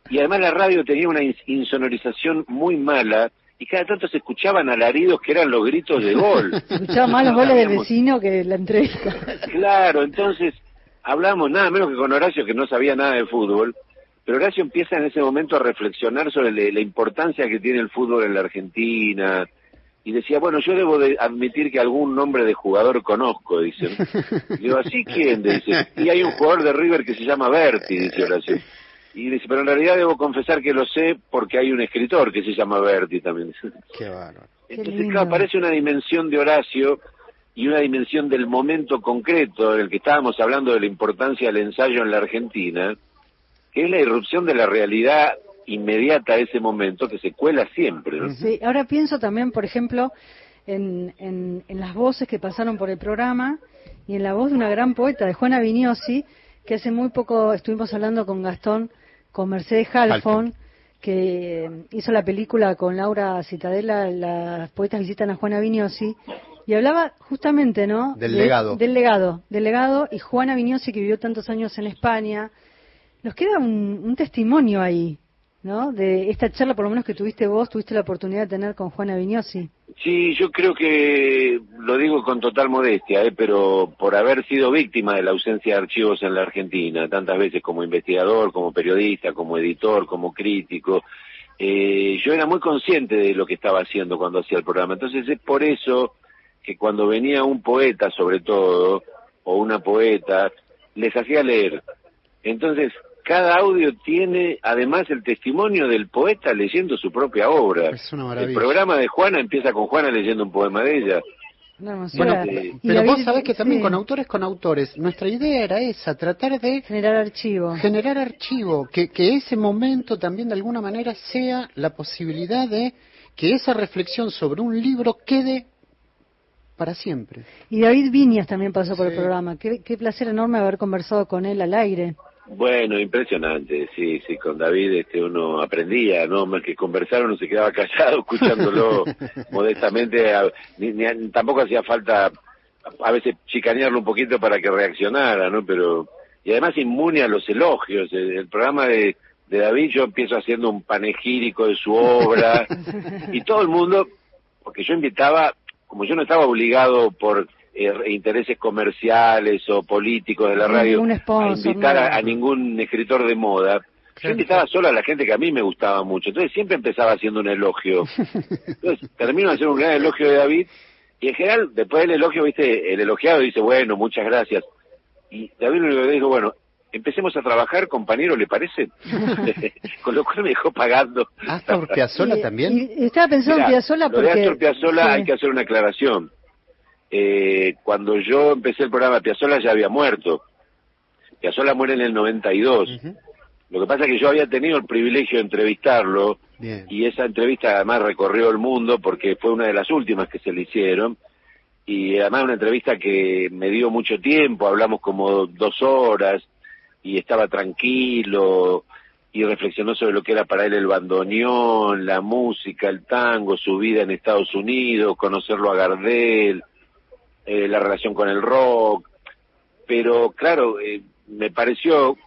y además la radio tenía una insonorización muy mala, y cada tanto se escuchaban alaridos que eran los gritos de gol. Se escuchaban más los goles del vecino que la entrevista. Claro, entonces hablamos nada menos que con Horacio, que no sabía nada de fútbol, pero Horacio empieza en ese momento a reflexionar sobre la importancia que tiene el fútbol en la Argentina, y decía, bueno, yo debo de admitir que algún nombre de jugador conozco, dicen. Y digo, ¿así quién? Dice, y hay un jugador de River que se llama Berti, dice Horacio. Y dice, pero en realidad debo confesar que lo sé porque hay un escritor que se llama Berti también. Qué bárbaro. Entonces, claro, aparece una dimensión de Horacio y una dimensión del momento concreto en el que estábamos hablando de la importancia del ensayo en la Argentina, que es la irrupción de la realidad inmediata a ese momento que se cuela siempre. ¿no? Sí, ahora pienso también, por ejemplo, en, en, en las voces que pasaron por el programa y en la voz de una gran poeta, de Juana Vignosi, que hace muy poco estuvimos hablando con Gastón, con Mercedes Halfon, que hizo la película con Laura Citadela, las poetas visitan a Juana Vignosi, y hablaba justamente, ¿no? Del De- legado. Del legado, del legado, y Juana Vignosi, que vivió tantos años en España. Nos queda un, un testimonio ahí, ¿no? De esta charla, por lo menos que tuviste vos, tuviste la oportunidad de tener con Juana Vignosi. Sí, yo creo que lo digo con total modestia, ¿eh? pero por haber sido víctima de la ausencia de archivos en la Argentina, tantas veces como investigador, como periodista, como editor, como crítico, eh, yo era muy consciente de lo que estaba haciendo cuando hacía el programa. Entonces es por eso que cuando venía un poeta, sobre todo, o una poeta, les hacía leer. Entonces, cada audio tiene además el testimonio del poeta leyendo su propia obra. Es una El maravilla. programa de Juana empieza con Juana leyendo un poema de ella. Bueno. Y pero David- vos sabés que también sí. con autores con autores, nuestra idea era esa, tratar de Generar archivo. generar archivo, que, que ese momento también de alguna manera sea la posibilidad de que esa reflexión sobre un libro quede para siempre. Y David Viñas también pasó por el programa. Qué, qué placer enorme haber conversado con él al aire. Bueno, impresionante, sí, sí, con David este uno aprendía, ¿no? Más que conversar uno se quedaba callado escuchándolo modestamente, a- ni- ni- tampoco hacía falta a veces chicanearlo un poquito para que reaccionara, ¿no? Pero, y además inmune a los elogios, el, el programa de, de David yo empiezo haciendo un panegírico de su obra, y todo el mundo, porque yo invitaba, como yo no estaba obligado por eh, intereses comerciales o políticos de la radio a invitar a, ningún escritor de moda, yo invitaba solo a la gente que a mí me gustaba mucho, entonces siempre empezaba haciendo un elogio. Entonces termino de hacer un gran elogio de David, y en general, después del elogio, viste, el elogiado dice, bueno, muchas gracias. Y David lo único que dijo, bueno, empecemos a trabajar, compañero, ¿le parece? Con lo cual me dejó pagando. ¿Astor Piazzolla también? y estaba pensando en Mirá, Piazzolla lo de porque... Astor Piazzolla Sí. hay que hacer una aclaración. Eh, cuando yo empecé el programa, Piazzolla ya había muerto. Piazzolla muere en el 92. Lo que pasa es que yo había tenido el privilegio de entrevistarlo Bien. y esa entrevista además recorrió el mundo porque fue una de las últimas que se le hicieron y además una entrevista que me dio mucho tiempo, hablamos como dos horas y estaba tranquilo y reflexionó sobre lo que era para él el bandoneón, la música, el tango, su vida en Estados Unidos, conocerlo a Gardel, eh, la relación con el rock, pero claro, eh, me pareció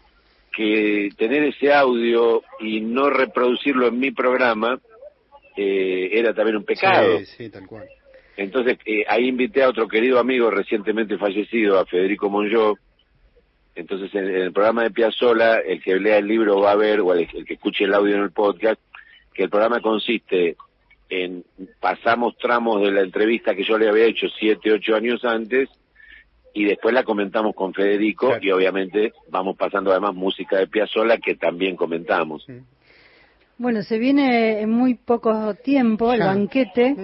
que tener ese audio y no reproducirlo en mi programa eh, era también un pecado. Sí, sí, tal cual. Entonces eh, ahí invité a otro querido amigo recientemente fallecido, a Federico Monjó. Entonces en, en el programa de Piazzola, el que lea el libro va a ver, o el, el que escuche el audio en el podcast, que el programa consiste en pasamos tramos de la entrevista que yo le había hecho siete, ocho años antes y después la comentamos con Federico y obviamente vamos pasando además música de Piazzola que también comentamos. Bueno, se viene en muy poco tiempo el banquete.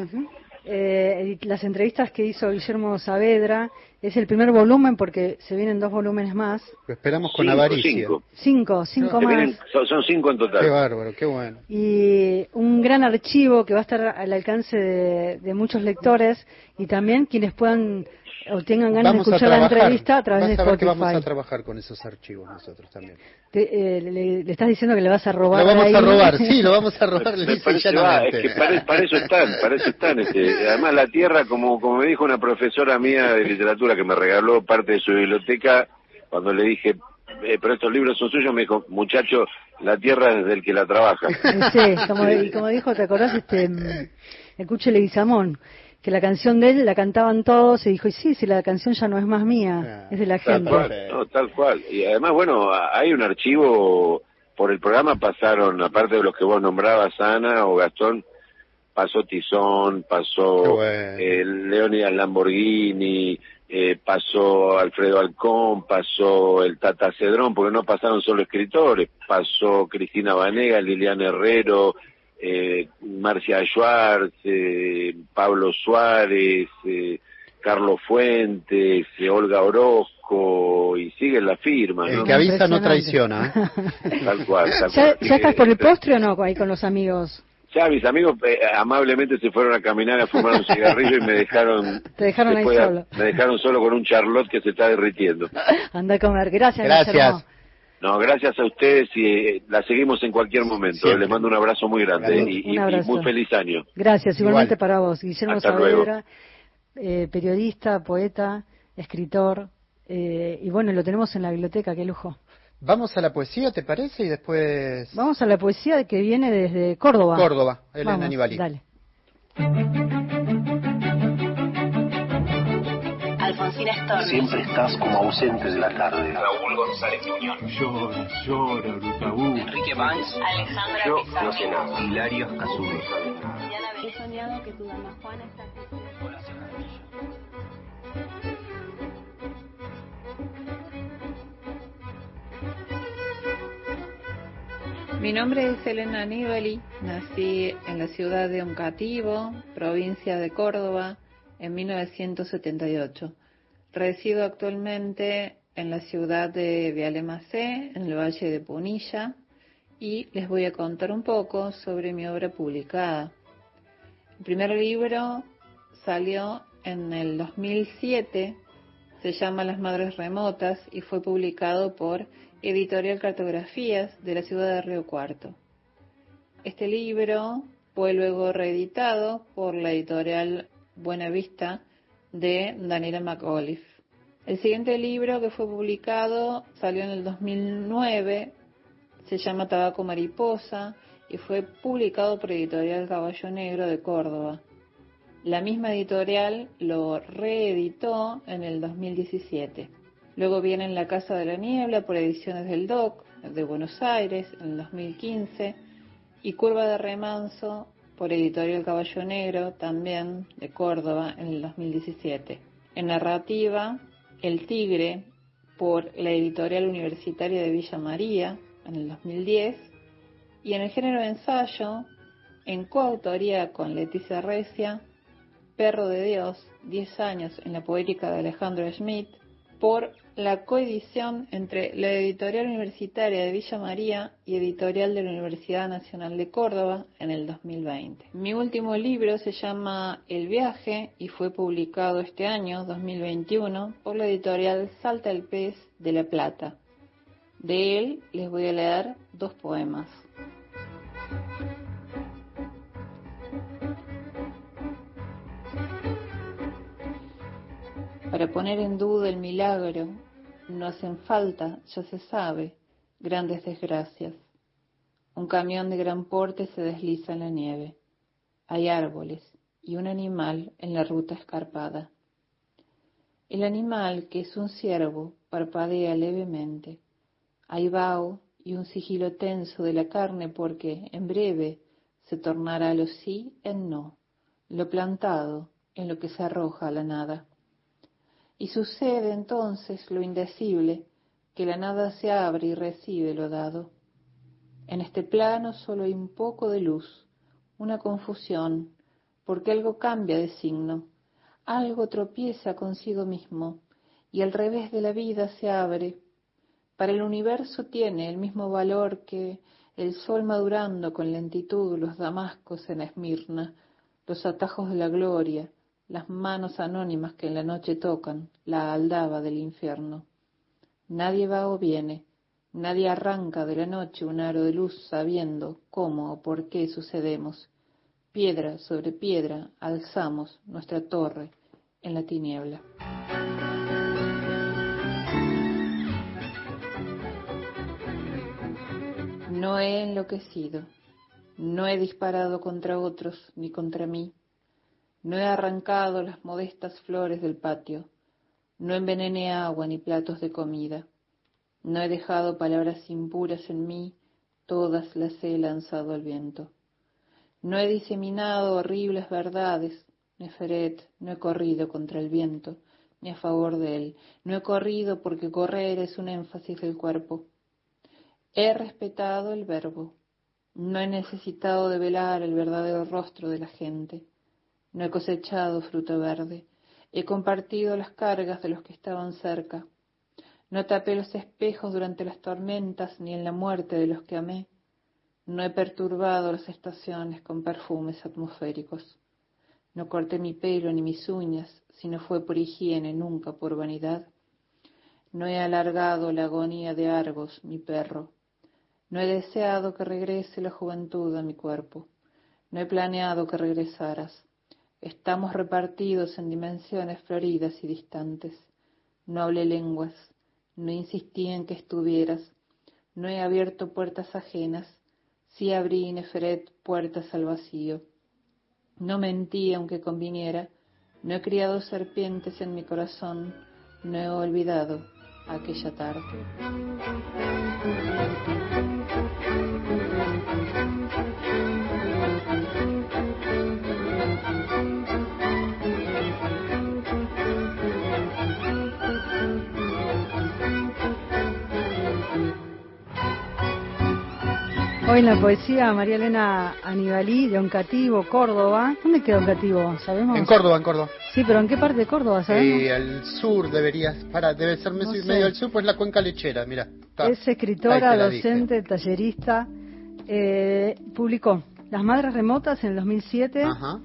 eh, las entrevistas que hizo Guillermo Saavedra es el primer volumen porque se vienen dos volúmenes más. Lo esperamos con Cinco, avaricia. cinco. Cinco, más. vienen- son, son cinco en total. Qué bárbaro, qué bueno. y un gran archivo que va a estar al alcance de, de muchos lectores y también quienes puedan o tengan ganas Vamos de escuchar la entrevista a través Vas de a ver que Spotify. vamos a trabajar con esos archivos nosotros también. Te- eh, le, le estás diciendo que le vas a robar. Lo vamos ahí. a robar, sí, lo vamos a robar y parece, es que para, para eso están, para eso están. Este, además la tierra, como, como me dijo una profesora mía de literatura que me regaló parte de su biblioteca, cuando le dije, eh, pero estos libros son suyos, me dijo, muchacho, la tierra es del que la trabaja. Sí, como, dijo, ¿te acordás? Este, mm, el Cuche Leguizamón, que la canción de él la cantaban todos y dijo, y sí, si la canción ya no es más mía, es de la Tal gente. cual, no, tal cual. Y además, bueno, hay un archivo, por el programa pasaron, aparte de los que vos nombrabas, Ana o Gastón, pasó Tizón, pasó bueno. eh, Leonidas Lamborghini, eh, pasó Alfredo Alcón, pasó el Tata Cedrón, porque no pasaron solo escritores, pasó Cristina Vanega, Liliana Herrero, eh, Marcia Schwartz, eh, Pablo Suárez, eh, Carlos Fuentes, eh, Olga Orozco, y siguen la firma. El ¿no? que avisa no traiciona. ¿eh? Tal cual, tal ¿Ya, cual. ya estás por el postre o no ahí con los amigos? Ya mis amigos eh, amablemente se fueron a caminar a fumar un cigarrillo y me dejaron Te dejaron ahí a- solo. me dejaron solo con un charlotte que se está derritiendo. Anda a comer. Gracias, Gracias. No, gracias a ustedes y eh, la seguimos en cualquier momento. Siempre. Les mando un abrazo muy grande y, muy feliz año. Gracias, igualmente Igual. para vos. Guillermo Hasta luego. Saavedra, eh, periodista, poeta, escritor, eh, y bueno, lo tenemos en la biblioteca, qué lujo. Vamos a la poesía, ¿te parece? Y después Vamos a la poesía que viene desde Córdoba. Córdoba, Elena Vamos. Dale. Alfonsina Storni. Siempre estás como ausente de la tarde. Raúl González Muñoz. Llora, llora, Brutabú. Enrique Banks. Alejandra Yo Pizarro. no sé nada. Hilario Cazube. He soñado que tu dama Juana está aquí. Mi nombre es Elena Aníbali, nací en la ciudad de Oncativo, provincia de Córdoba, en 1978. Resido actualmente en la ciudad de Vialemacé, en el Valle de Punilla, y les voy a contar un poco sobre mi obra publicada. El primer libro salió en el 2007, se llama Las Madres Remotas y fue publicado por Editorial Cartografías de la ciudad de Río Cuarto. Este libro fue luego reeditado por la editorial Buena Vista de Daniela McAuliffe. El siguiente libro que fue publicado salió en el 2009, se llama Tabaco Mariposa y fue publicado por Editorial Caballo Negro de Córdoba. La misma editorial lo reeditó en el 2017. Luego viene La Casa de la Niebla por Ediciones del DOC de Buenos Aires en el 2015 y Curva de Remanso por Editorial Caballo Negro también de Córdoba en el 2017. En narrativa, El Tigre por la Editorial Universitaria de Villa María en el 2010 y en el género ensayo, en coautoría con Leticia Recia, Perro de Dios, 10 años en la poética de Alejandro Schmidt, por la coedición entre la Editorial Universitaria de Villa María y Editorial de la Universidad Nacional de Córdoba en el 2020. Mi último libro se llama El viaje y fue publicado este año, 2021, por la editorial Salta el Pez de La Plata. De él les voy a leer dos poemas. Para poner en duda el milagro, no hacen falta, ya se sabe, grandes desgracias. Un camión de gran porte se desliza en la nieve. Hay árboles y un animal en la ruta escarpada. El animal, que es un ciervo, parpadea levemente. Hay vaho y un sigilo tenso de la carne porque, en breve, se tornará lo sí en no, lo plantado en lo que se arroja a la nada. Y sucede entonces lo indecible, que la nada se abre y recibe lo dado. En este plano solo hay un poco de luz, una confusión, porque algo cambia de signo, algo tropieza consigo mismo, y al revés de la vida se abre. Para el universo tiene el mismo valor que el sol madurando con lentitud los damascos en Esmirna, los atajos de la gloria, las manos anónimas que en la noche tocan la aldaba del infierno. Nadie va o viene, nadie arranca de la noche un aro de luz sabiendo cómo o por qué sucedemos. Piedra sobre piedra alzamos nuestra torre en la tiniebla. No he enloquecido, no he disparado contra otros ni contra mí, no he arrancado las modestas flores del patio, no envenené agua ni platos de comida, no he dejado palabras impuras en mí, todas las he lanzado al viento. No he diseminado horribles verdades, Neferet, no he corrido contra el viento, ni a favor de él, no he corrido porque correr es un énfasis del cuerpo. He respetado el verbo, no he necesitado de velar el verdadero rostro de la gente. No he cosechado fruto verde, he compartido las cargas de los que estaban cerca. No tapé los espejos durante las tormentas ni en la muerte de los que amé. No he perturbado las estaciones con perfumes atmosféricos. No corté mi pelo ni mis uñas, si no fue por higiene, nunca por vanidad. No he alargado la agonía de Argos, mi perro. No he deseado que regrese la juventud a mi cuerpo. No he planeado que regresaras. Estamos repartidos en dimensiones floridas y distantes. No hablé lenguas, no insistí en que estuvieras. No he abierto puertas ajenas, sí abrí Neferet puertas al vacío. No mentí aunque conviniera, no he criado serpientes en mi corazón, no he olvidado aquella tarde. Hoy en la poesía María Elena Anibalí de Oncativo, Córdoba. ¿Dónde queda Oncativo? ¿Sabemos? En Córdoba, en Córdoba. Sí, pero ¿en qué parte de Córdoba sabemos? Eh, al sur deberías, para, debe ser medio, No sé. medio al sur, pues la cuenca lechera, mira. está. Es escritora, docente, tallerista. Eh, publicó Las Madres Remotas en el 2007, Ajá.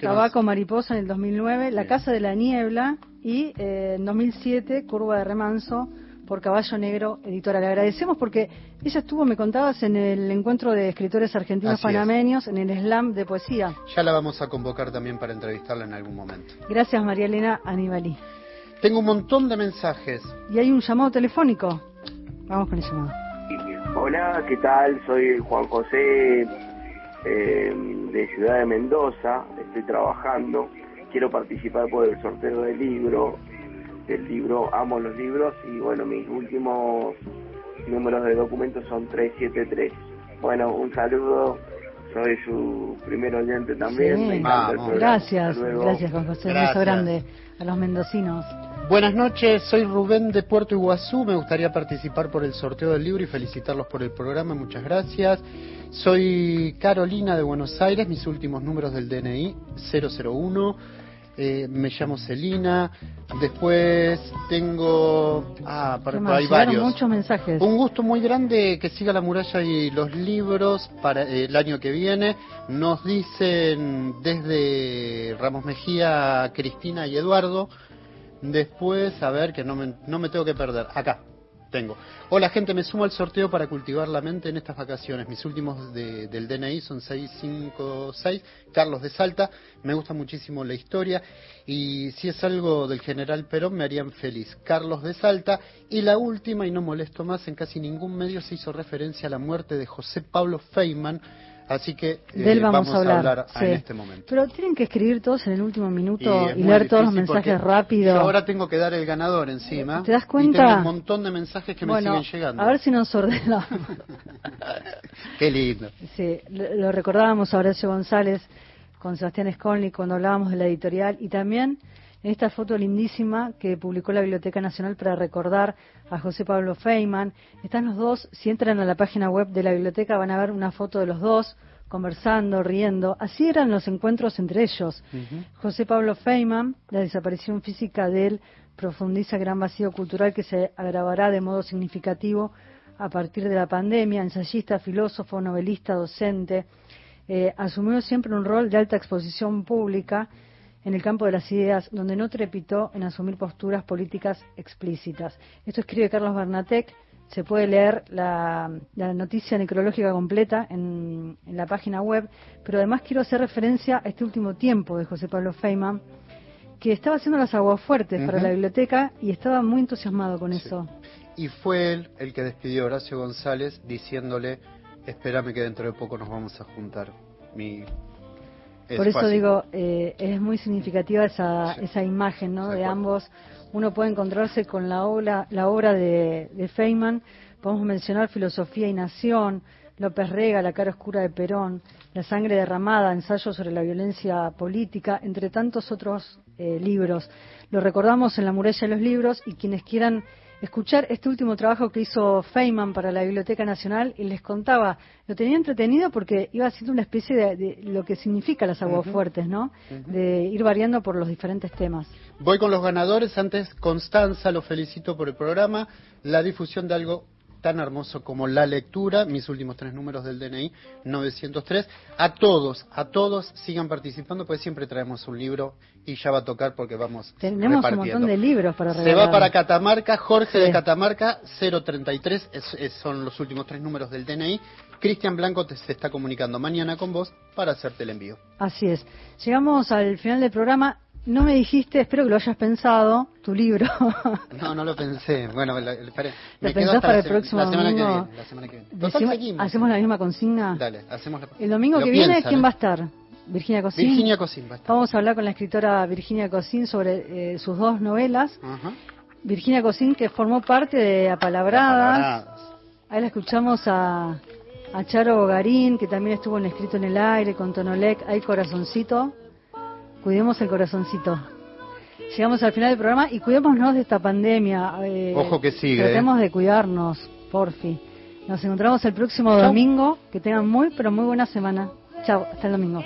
¿Qué Tabaco Mariposa en el 2009, La Casa de la Niebla y eh, en 2007 Curva de Remanso por Caballo Negro, editora. Le agradecemos porque ella estuvo, me contabas, en el encuentro de escritores argentinos Así es. panameños, en el slam de poesía. Ya la vamos a convocar también para entrevistarla en algún momento. Gracias, María Elena Anibalí. Tengo un montón de mensajes. Y hay un llamado telefónico. Vamos con el llamado. Hola, ¿qué tal? Soy Juan José eh, de Ciudad de Mendoza. Estoy trabajando. Quiero participar por el sorteo del libro. Del libro Amo los libros. Y bueno, mis últimos números de documentos son 373. Bueno, un saludo. Soy su primer oyente también. Sí. Me programa. Gracias, gracias Juan José. Un Gracias. beso grande a los mendocinos. Buenas noches, soy Rubén de Puerto Iguazú. Me gustaría participar por el sorteo del libro y felicitarlos por el programa. Muchas gracias. Soy Carolina de Buenos Aires. Mis últimos números del DNI 001. Eh, me llamo Celina. Después tengo. Ah, ¿Qué para, más? hay varios. muchos mensajes. Un gusto muy grande que siga la muralla y los libros para el año que viene. Nos dicen desde Ramos Mejía, Cristina y Eduardo. Después, a ver, que no me, no me tengo que perder. Acá, tengo. Hola gente, me sumo al sorteo para cultivar la mente en estas vacaciones. Mis últimos de- del DNI son 656. Carlos de Salta. Me gusta muchísimo la historia. Y si es algo del general Perón, me harían feliz. Carlos de Salta. Y la última, y no molesto más, en casi ningún medio se hizo referencia a la muerte de José Pablo Feynman. Así que eh, De él vamos, a hablar. en sí. este momento. Pero tienen que escribir todos en el último minuto Y y, leer todos los mensajes rápido. Yo ahora tengo que dar el ganador encima. ¿Te das Y cuenta? tengo un montón de mensajes que bueno, me siguen llegando. a ver si nos ordenamos. Qué lindo. Sí, lo recordábamos a Horacio González con Sebastián Skolnik cuando hablábamos de la editorial y también en esta foto lindísima que publicó la Biblioteca Nacional para recordar a José Pablo Feynman. Están los dos, si entran a la página web de la biblioteca van a ver una foto de los dos conversando, riendo. Así eran los encuentros entre ellos. José Pablo Feynman, la desaparición física de él profundiza gran vacío cultural que se agravará de modo significativo a partir de la pandemia. Ensayista, filósofo, novelista, docente, eh, asumió siempre un rol de alta exposición pública en el campo de las ideas, donde no trepitó en asumir posturas políticas explícitas. Esto escribe Carlos Bernatec. Se puede leer la, la noticia necrológica completa en, en la página web, pero además quiero hacer referencia a este último tiempo de José Pablo Feynman, que estaba haciendo las aguafuertes para Ujú. la biblioteca y estaba muy entusiasmado con eso. Y fue él el que despidió a Horacio González diciéndole, espérame que dentro de poco nos vamos a juntar. Mi... es Por eso fácil. digo, eh, es muy significativa esa, esa imagen ¿no? de ambos. Uno puede encontrarse con la obra, la obra de, de Feynman, podemos mencionar Filosofía y Nación, López Rega, La cara oscura de Perón, La sangre derramada, Ensayo sobre la violencia política, entre tantos otros eh, libros. Lo recordamos en La muralla de los libros y quienes quieran escuchar este último trabajo que hizo Feynman para la Biblioteca Nacional y les contaba, lo tenía entretenido porque iba haciendo una especie de, de lo que significa las aguas fuertes, ¿no? De ir variando por los diferentes temas. Voy con los ganadores. Antes, Constanza, lo felicito por el programa. La difusión de algo tan hermoso como la lectura, mis últimos tres números del DNI, 903. A todos, a todos sigan participando, pues siempre traemos un libro y ya va a tocar porque vamos Tenemos un montón de libros para Se regalar. va para Catamarca, Jorge Sí. de Catamarca, 033, es- es- son los últimos tres números del DNI. Cristian Blanco te, se está comunicando mañana con vos para hacerte el envío. Así es. Llegamos al final del programa. No me dijiste, espero que lo hayas pensado, tu libro. No, no lo pensé. Bueno, ¿Lo me quedo pensás para el próximo domingo? La semana que viene. Total, Decimos- seguimos. ¿Hacemos la misma consigna? Dale, hacemos la El domingo Lo que viene, ¿quién va a estar? Virginia Cosín. Virginia Cosín va a estar. Vamos a hablar con la escritora Virginia Cosín sobre eh, sus dos novelas. Virginia Cosín, que formó parte de Apalabradas. Ahí la escuchamos a, a Charo Bogarín, que también estuvo en Escrito en el Aire, con Tonolec. Hay corazoncito. Cuidemos el corazoncito. Llegamos al final del programa y cuidémonos de esta pandemia. eh, Ojo que sigue, Tratemos de cuidarnos, porfi. Nos encontramos el próximo domingo. Que tengan muy, pero muy buena semana. Chao, hasta el domingo.